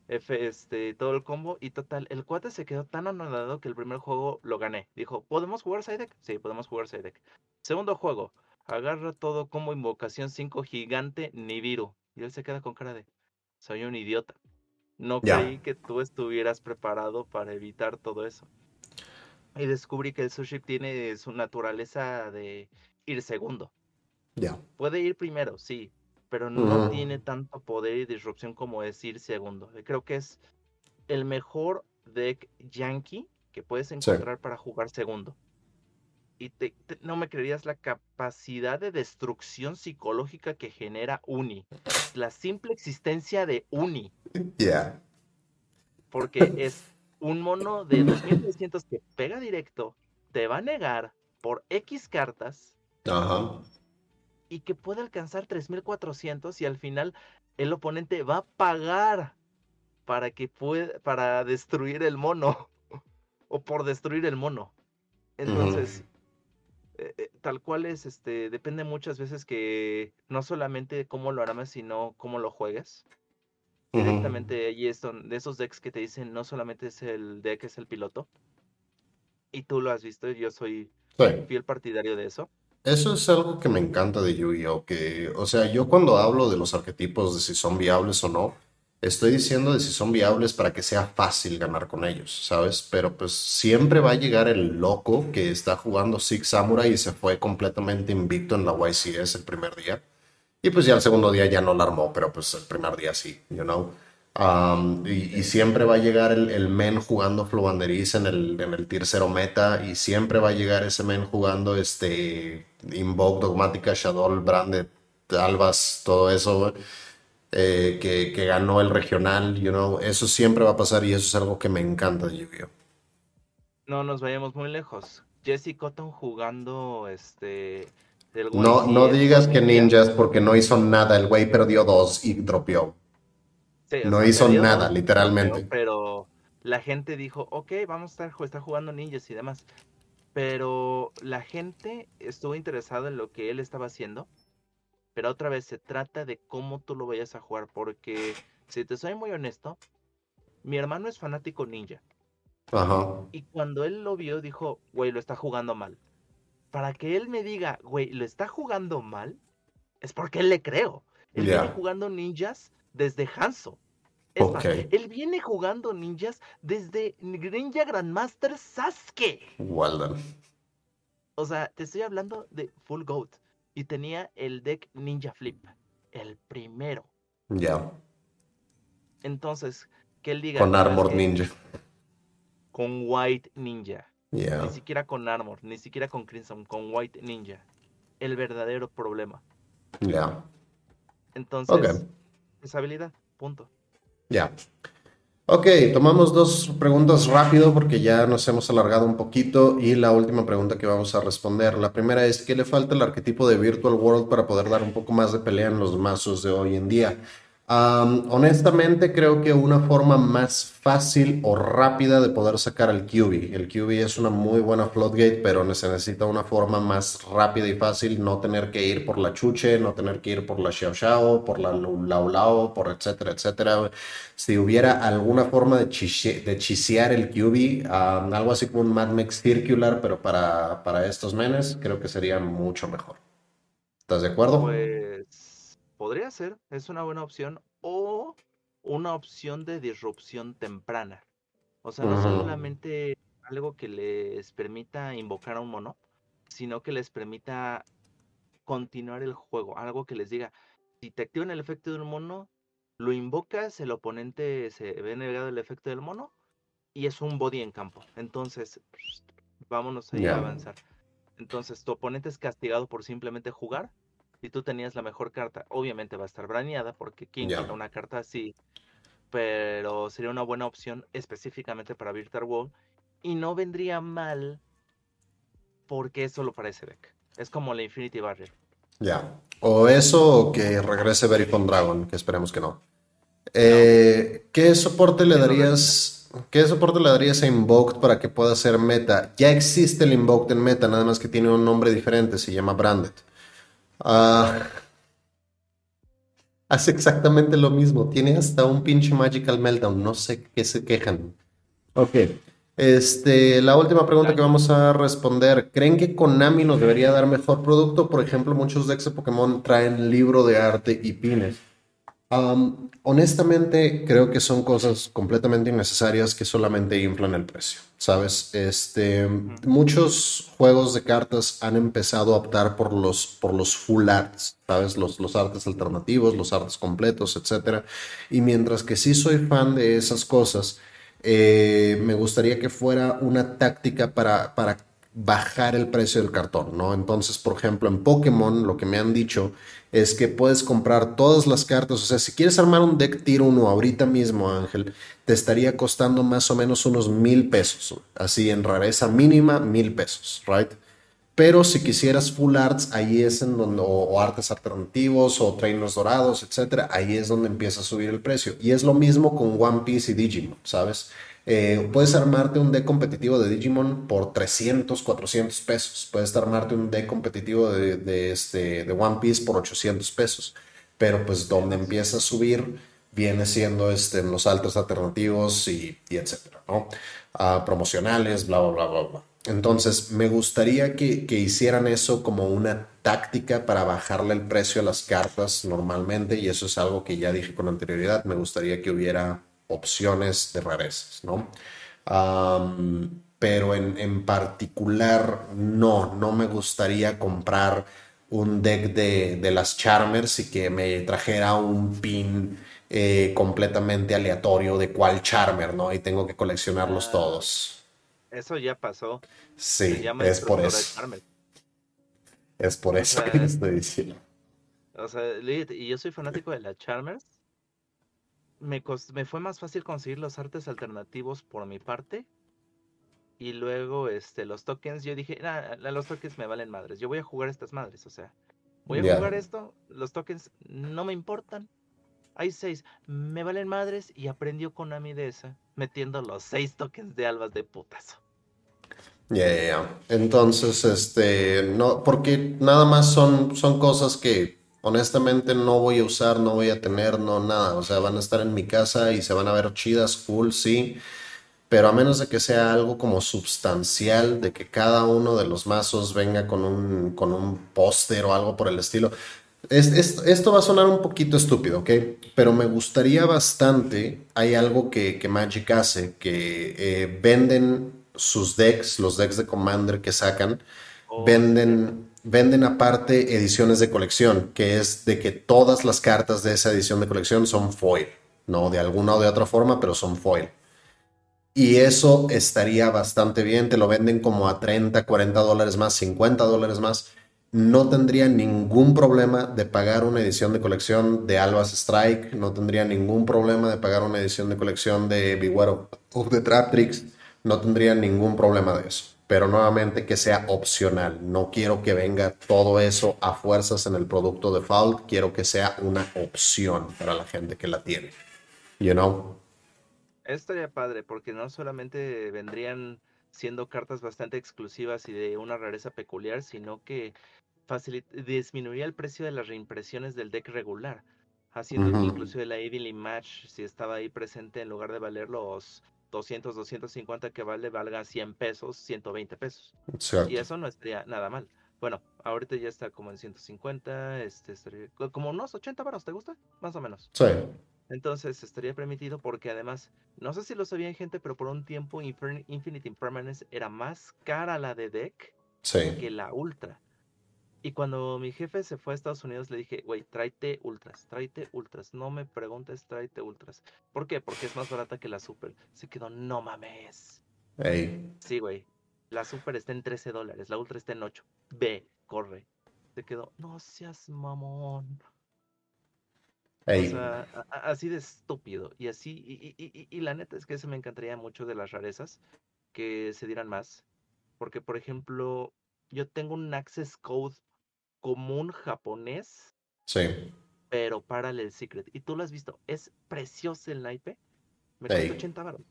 F, este, todo el combo y total, el cuate se quedó tan anonadado que el primer juego lo gané. Dijo, ¿podemos jugar side deck? Sí, podemos jugar side deck. Segundo juego, agarra todo combo, invocación 5 gigante, Nibiru. Y él se queda con cara de, soy un idiota. No creí que tú estuvieras preparado para evitar todo eso. Y descubrí que el sushi tiene su naturaleza de ir segundo. Puede ir primero, sí, pero no tiene tanto poder y disrupción como es ir segundo. Eh, Creo que es el mejor deck yankee que puedes encontrar para jugar segundo. Y te- te- no me creerías la capacidad de destrucción psicológica que genera Uni. La simple existencia de Uni.
Yeah.
Porque es un mono de 2300 que pega directo, te va a negar por X cartas
Ajá.
Y que puede alcanzar 3400 y al final el oponente va a pagar para que pueda para destruir el mono o por destruir el mono. Entonces, eh, eh, tal cual es este depende muchas veces que no solamente cómo lo armas, sino cómo lo juegues. Directamente ahí es don- de esos decks que te dicen no solamente es el deck, es el piloto. Y tú lo has visto, yo soy
Sí.
fiel partidario de eso.
Eso es algo que me encanta de Yu-Gi-Oh! Que, o sea, yo cuando hablo de los arquetipos, de si son viables o no, estoy diciendo de si son viables para que sea fácil ganar con ellos, ¿sabes? Pero pues siempre va a llegar el loco que está jugando Six Samurai y se fue completamente invicto en la YCS el primer día. Y pues ya el segundo día ya no la armó, pero pues el primer día sí, you know. Y, siempre va a llegar el, men jugando Flowanderiz en el, en el tier 0 meta. Y siempre va a llegar ese men jugando este Invoke, Dogmática, Shadow, Branded, Albas, todo eso, eh, que, que ganó el regional, you know. Eso siempre va a pasar y eso es algo que me encanta de Yu-Gi-Oh!
No nos vayamos muy lejos. Jesse Cotton jugando este del
No, no digas que
Ninja.
Ninjas porque no hizo nada. El güey perdió dos y dropeó.
Sí,
no
sea,
hizo
perdió
nada, literalmente.
Pero la gente dijo, ok, vamos a estar, estar jugando ninjas y demás. Pero la gente estuvo interesada en lo que él estaba haciendo. Pero otra vez se trata de cómo tú lo vayas a jugar. Porque, si te soy muy honesto, mi hermano es fanático ninja.
Ajá.
Y cuando él lo vio, dijo, güey, lo está jugando mal. Para que él me diga, güey, lo está jugando mal, es porque él le creo. Él
Ya.
viene jugando ninjas desde Hanzo. Es más, él viene jugando ninjas desde Ninja Grandmaster Sasuke.
Walden.
O sea, te estoy hablando de Full Goat. Y tenía el deck Ninja Flip. El primero.
Ya.
Entonces, que él diga.
Con
"¿Sabes
Armor
qué?
Ninja.
Con White Ninja.
Ya.
Ni siquiera con Armor, ni siquiera con Crimson, con White Ninja. El verdadero problema.
Ya.
Entonces,
Ok.
esa habilidad, punto.
Ya. Ok, tomamos dos preguntas rápido porque ya nos hemos alargado un poquito y la última pregunta que vamos a responder. La primera es, ¿qué le falta al arquetipo de Virtual World para poder dar un poco más de pelea en los mazos de hoy en día? Honestamente, creo que una forma más fácil o rápida de poder sacar el QB. El QB es una muy buena floodgate, pero se necesita una forma más rápida y fácil, no tener que ir por la chuche, no tener que ir por la xiao xiao, por la lao lao, por etcétera, etcétera. Si hubiera alguna forma de, de chisear el QB, algo así como un Mad Max Circular, pero para, para estos menes, creo que sería mucho mejor. ¿Estás de acuerdo?
Pues podría ser, es una buena opción, o una opción de disrupción temprana. O sea, no solamente algo que les permita invocar a un mono, sino que les permita continuar el juego, algo que les diga, si te activan el efecto de un mono, lo invocas, el oponente se ve negado el efecto del mono y es un body en campo. Entonces, vámonos a avanzar. Entonces, tu oponente es castigado por simplemente jugar si tú tenías la mejor carta, obviamente va a estar braneada porque quien yeah. una carta así, pero sería una buena opción específicamente para Virtual World y no vendría mal porque es solo para ese deck. Es como la Infinity Barrier.
Ya. O eso o que regrese Verifone Dragon, que esperemos que no. Eh, ¿Qué soporte le darías? ¿Qué soporte le darías a Invoked para que pueda ser meta? Ya existe el Invoked en meta, nada más que tiene un nombre diferente, se llama Branded. Ah, hace exactamente lo mismo. Tiene hasta un pinche Magical Meltdown. No sé qué se quejan. Ok. Este, la última pregunta que vamos a responder. ¿Creen que Konami nos debería dar mejor producto? Por ejemplo, muchos decks de Pokémon traen libro de arte y pines honestamente, creo que son cosas completamente innecesarias que solamente inflan el precio, ¿sabes? Este, muchos juegos de cartas han empezado a optar por los, por los full arts, ¿sabes? Los, los artes alternativos, los artes completos, etc. Y mientras que sí soy fan de esas cosas, eh, me gustaría que fuera una táctica para, para bajar el precio del cartón, ¿no? Entonces, por ejemplo, en Pokémon lo que me han dicho es que puedes comprar todas las cartas, o sea, si quieres armar un deck tier 1 ahorita mismo, Ángel, te estaría costando más o menos unos mil pesos, así en rareza mínima, mil pesos, ¿right? Pero si quisieras full arts, ahí es en donde, o, artes alternativos, o trainers dorados, etcétera, ahí es donde empieza a subir el precio. Y es lo mismo con One Piece y Digimon, ¿sabes? Eh, puedes armarte un deck competitivo de Digimon por 300, 400 pesos. Puedes armarte un deck competitivo de, este, de One Piece por 800 pesos. Pero pues donde empieza a subir viene siendo este, en los altos alternativos y, etcétera, ¿no? Ah, promocionales, bla, bla, bla, bla, Entonces, me gustaría que, que, hicieran eso como una táctica para bajarle el precio a las cartas normalmente, y eso es algo que ya dije con anterioridad. Me gustaría que hubiera opciones de rarezas, ¿no? pero en, particular, no, no me gustaría comprar un deck de, las Charmers y que me trajera un pin eh, completamente aleatorio de cuál Charmer, ¿no? Y tengo que coleccionarlos ah, todos.
Eso ya pasó.
Sí, es por eso. Es por eso que estoy diciendo.
O sea, y yo soy fanático de las Charmers me, me fue más fácil conseguir los artes alternativos por mi parte. Y luego este, los tokens, yo dije, los tokens me valen madres. Yo voy a jugar estas madres, o sea, voy a jugar esto, los tokens no me importan. Hay seis, me valen madres y aprendió Konami de esa, metiendo los seis tokens de albas de putazo.
Yeah, Entonces, este, no, porque nada más son, son cosas que honestamente no voy a usar, no voy a tener, no nada. O sea, van a estar en mi casa y se van a ver chidas, full, sí. Pero a menos de que sea algo como sustancial, de que cada uno de los mazos venga con un, con un póster o algo por el estilo. Esto va a sonar un poquito estúpido, ¿ok? Pero me gustaría bastante, hay algo que, Magic hace, que eh, venden sus decks, los decks de Commander que sacan, oh, venden venden aparte ediciones de colección, que es de que todas las cartas de esa edición de colección son foil, no de alguna o de otra forma, pero son foil. Y eso estaría bastante bien, te lo venden como a 30, 40 dólares más, 50 dólares más. No tendría ningún problema de pagar una edición de colección de Albas Strike, no tendría ningún problema de pagar una edición de colección de Beware of, the Trap Tricks, no tendría ningún problema de eso pero nuevamente que sea opcional. No quiero que venga todo eso a fuerzas en el producto default, quiero que sea una opción para la gente que la tiene. You know?
Estaría padre porque no solamente vendrían siendo cartas bastante exclusivas y de una rareza peculiar, sino que disminuiría el precio de las reimpresiones del deck regular, haciendo que inclusive la Evilly Match, si estaba ahí presente, en lugar de valer los 200, 250 que vale, valga 100 pesos, 120 pesos. Y eso no estaría nada mal. Bueno, ahorita ya está como en 150, este, como unos 80 varos, ¿te gusta? Más o menos.
Sí.
Entonces estaría permitido porque además, no sé si lo sabían gente, pero por un tiempo Infinite Impermanence era más cara la de deck que la Ultra. Y cuando mi jefe se fue a Estados Unidos, le dije, güey, tráete ultras, tráete ultras. No me preguntes, tráete ultras. ¿Por qué? Porque es más barata que la super. Se quedó, no mames. Sí, güey. La super está en 13 dólares, la ultra está en 8. Ve, corre. Se quedó, no seas mamón. O sea, así de estúpido. Y así, y, y, y, la neta es que eso me encantaría mucho de las rarezas, que se dieran más. Porque, por ejemplo, yo tengo un access code común japonés.
Sí.
Pero Parallel Secret. Y tú lo has visto. Es precioso el naipe. Me cuesta 80 baros.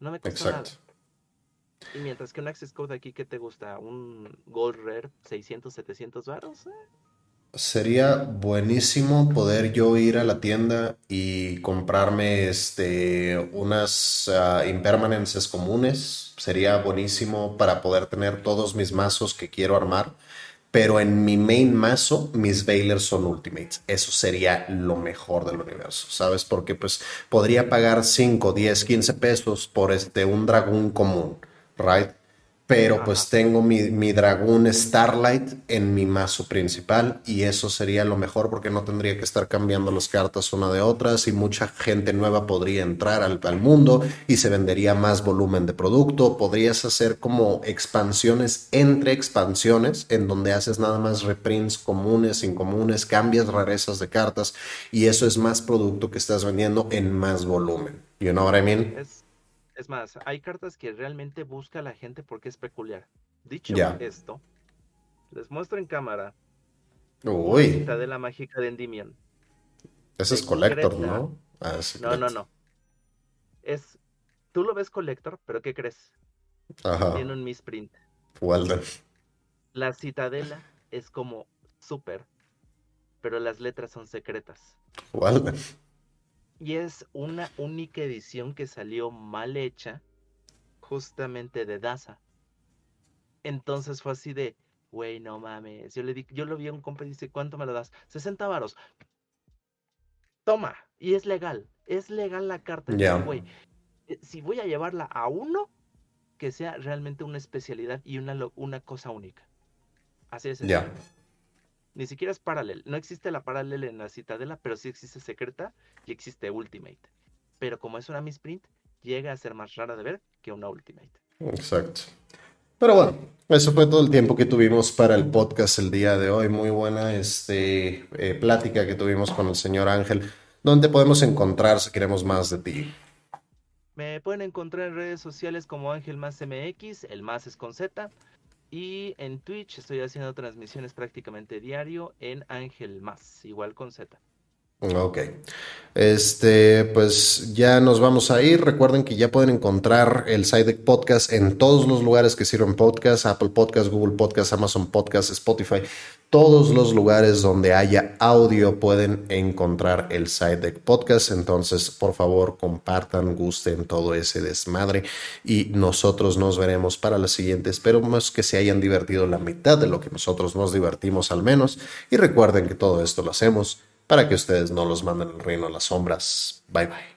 No me cuesta Exacto. nada. Y mientras que un Access Code aquí, ¿qué te gusta? ¿Un Gold Rare 600, 700 baros? Eh.
Sería buenísimo poder yo ir a la tienda y comprarme este, unas uh, impermanences comunes. Sería buenísimo para poder tener todos mis mazos que quiero armar pero en mi main mazo mis Veilers son Ultimates. Eso sería lo mejor del universo, ¿sabes? Porque pues podría pagar 5, 10, 15 pesos por este, un dragón común, ¿right? Pero pues tengo mi, dragón Starlight en mi mazo principal y eso sería lo mejor porque no tendría que estar cambiando las cartas una de otras y mucha gente nueva podría entrar al, al mundo y se vendería más volumen de producto. Podrías hacer como expansiones entre expansiones en donde haces nada más reprints comunes, incomunes, cambias rarezas de cartas y eso es más producto que estás vendiendo en más volumen. You know what I mean?
Es más, hay cartas que realmente busca la gente porque es peculiar. Dicho esto, les muestro en cámara.
Uy.
de la mágica de Endymion.
Ese es Collector, ¿no?
Ah, no, no, no. Es. Tú lo ves Collector, pero ¿qué crees? Ajá. Tiene un misprint.
Walden.
La citadela es como super, pero las letras son secretas.
Walden.
Y es una única edición que salió mal hecha, justamente de Daza. Entonces fue así de, güey, no mames. Yo le di, yo lo vi a un compa y dice, ¿cuánto me lo das? 60 varos. Toma, y es legal, es legal la carta. Güey, eh, si voy a llevarla a uno, que sea realmente una especialidad y una, una cosa única. Así es.
Ya.
Ni siquiera es paralel. No existe la paralel en la citadela, pero sí existe secreta y existe ultimate. Pero como es una misprint, llega a ser más rara de ver que una ultimate.
Exacto. Pero bueno, eso fue todo el tiempo que tuvimos para el podcast el día de hoy. Muy buena este, eh, plática que tuvimos con el señor Ángel. ¿Dónde podemos encontrar si queremos más de ti?
Me pueden encontrar en redes sociales como Ángel Más MX, el más es con Z. Y en Twitch estoy haciendo transmisiones prácticamente diario en Ángel Más, igual con Z.
Ok. Este, pues ya nos vamos a ir. Recuerden que ya pueden encontrar el Side Podcast en todos los lugares que sirven podcast, Apple Podcast, Google Podcast, Amazon Podcast, Spotify. Todos los lugares donde haya audio pueden encontrar el Side Deck Podcast. Entonces, por favor, compartan, gusten todo ese desmadre y nosotros nos veremos para la siguiente. Esperemos que se hayan divertido la mitad de lo que nosotros nos divertimos al menos. Y recuerden que todo esto lo hacemos para que ustedes no los manden el reino a las sombras. Bye bye.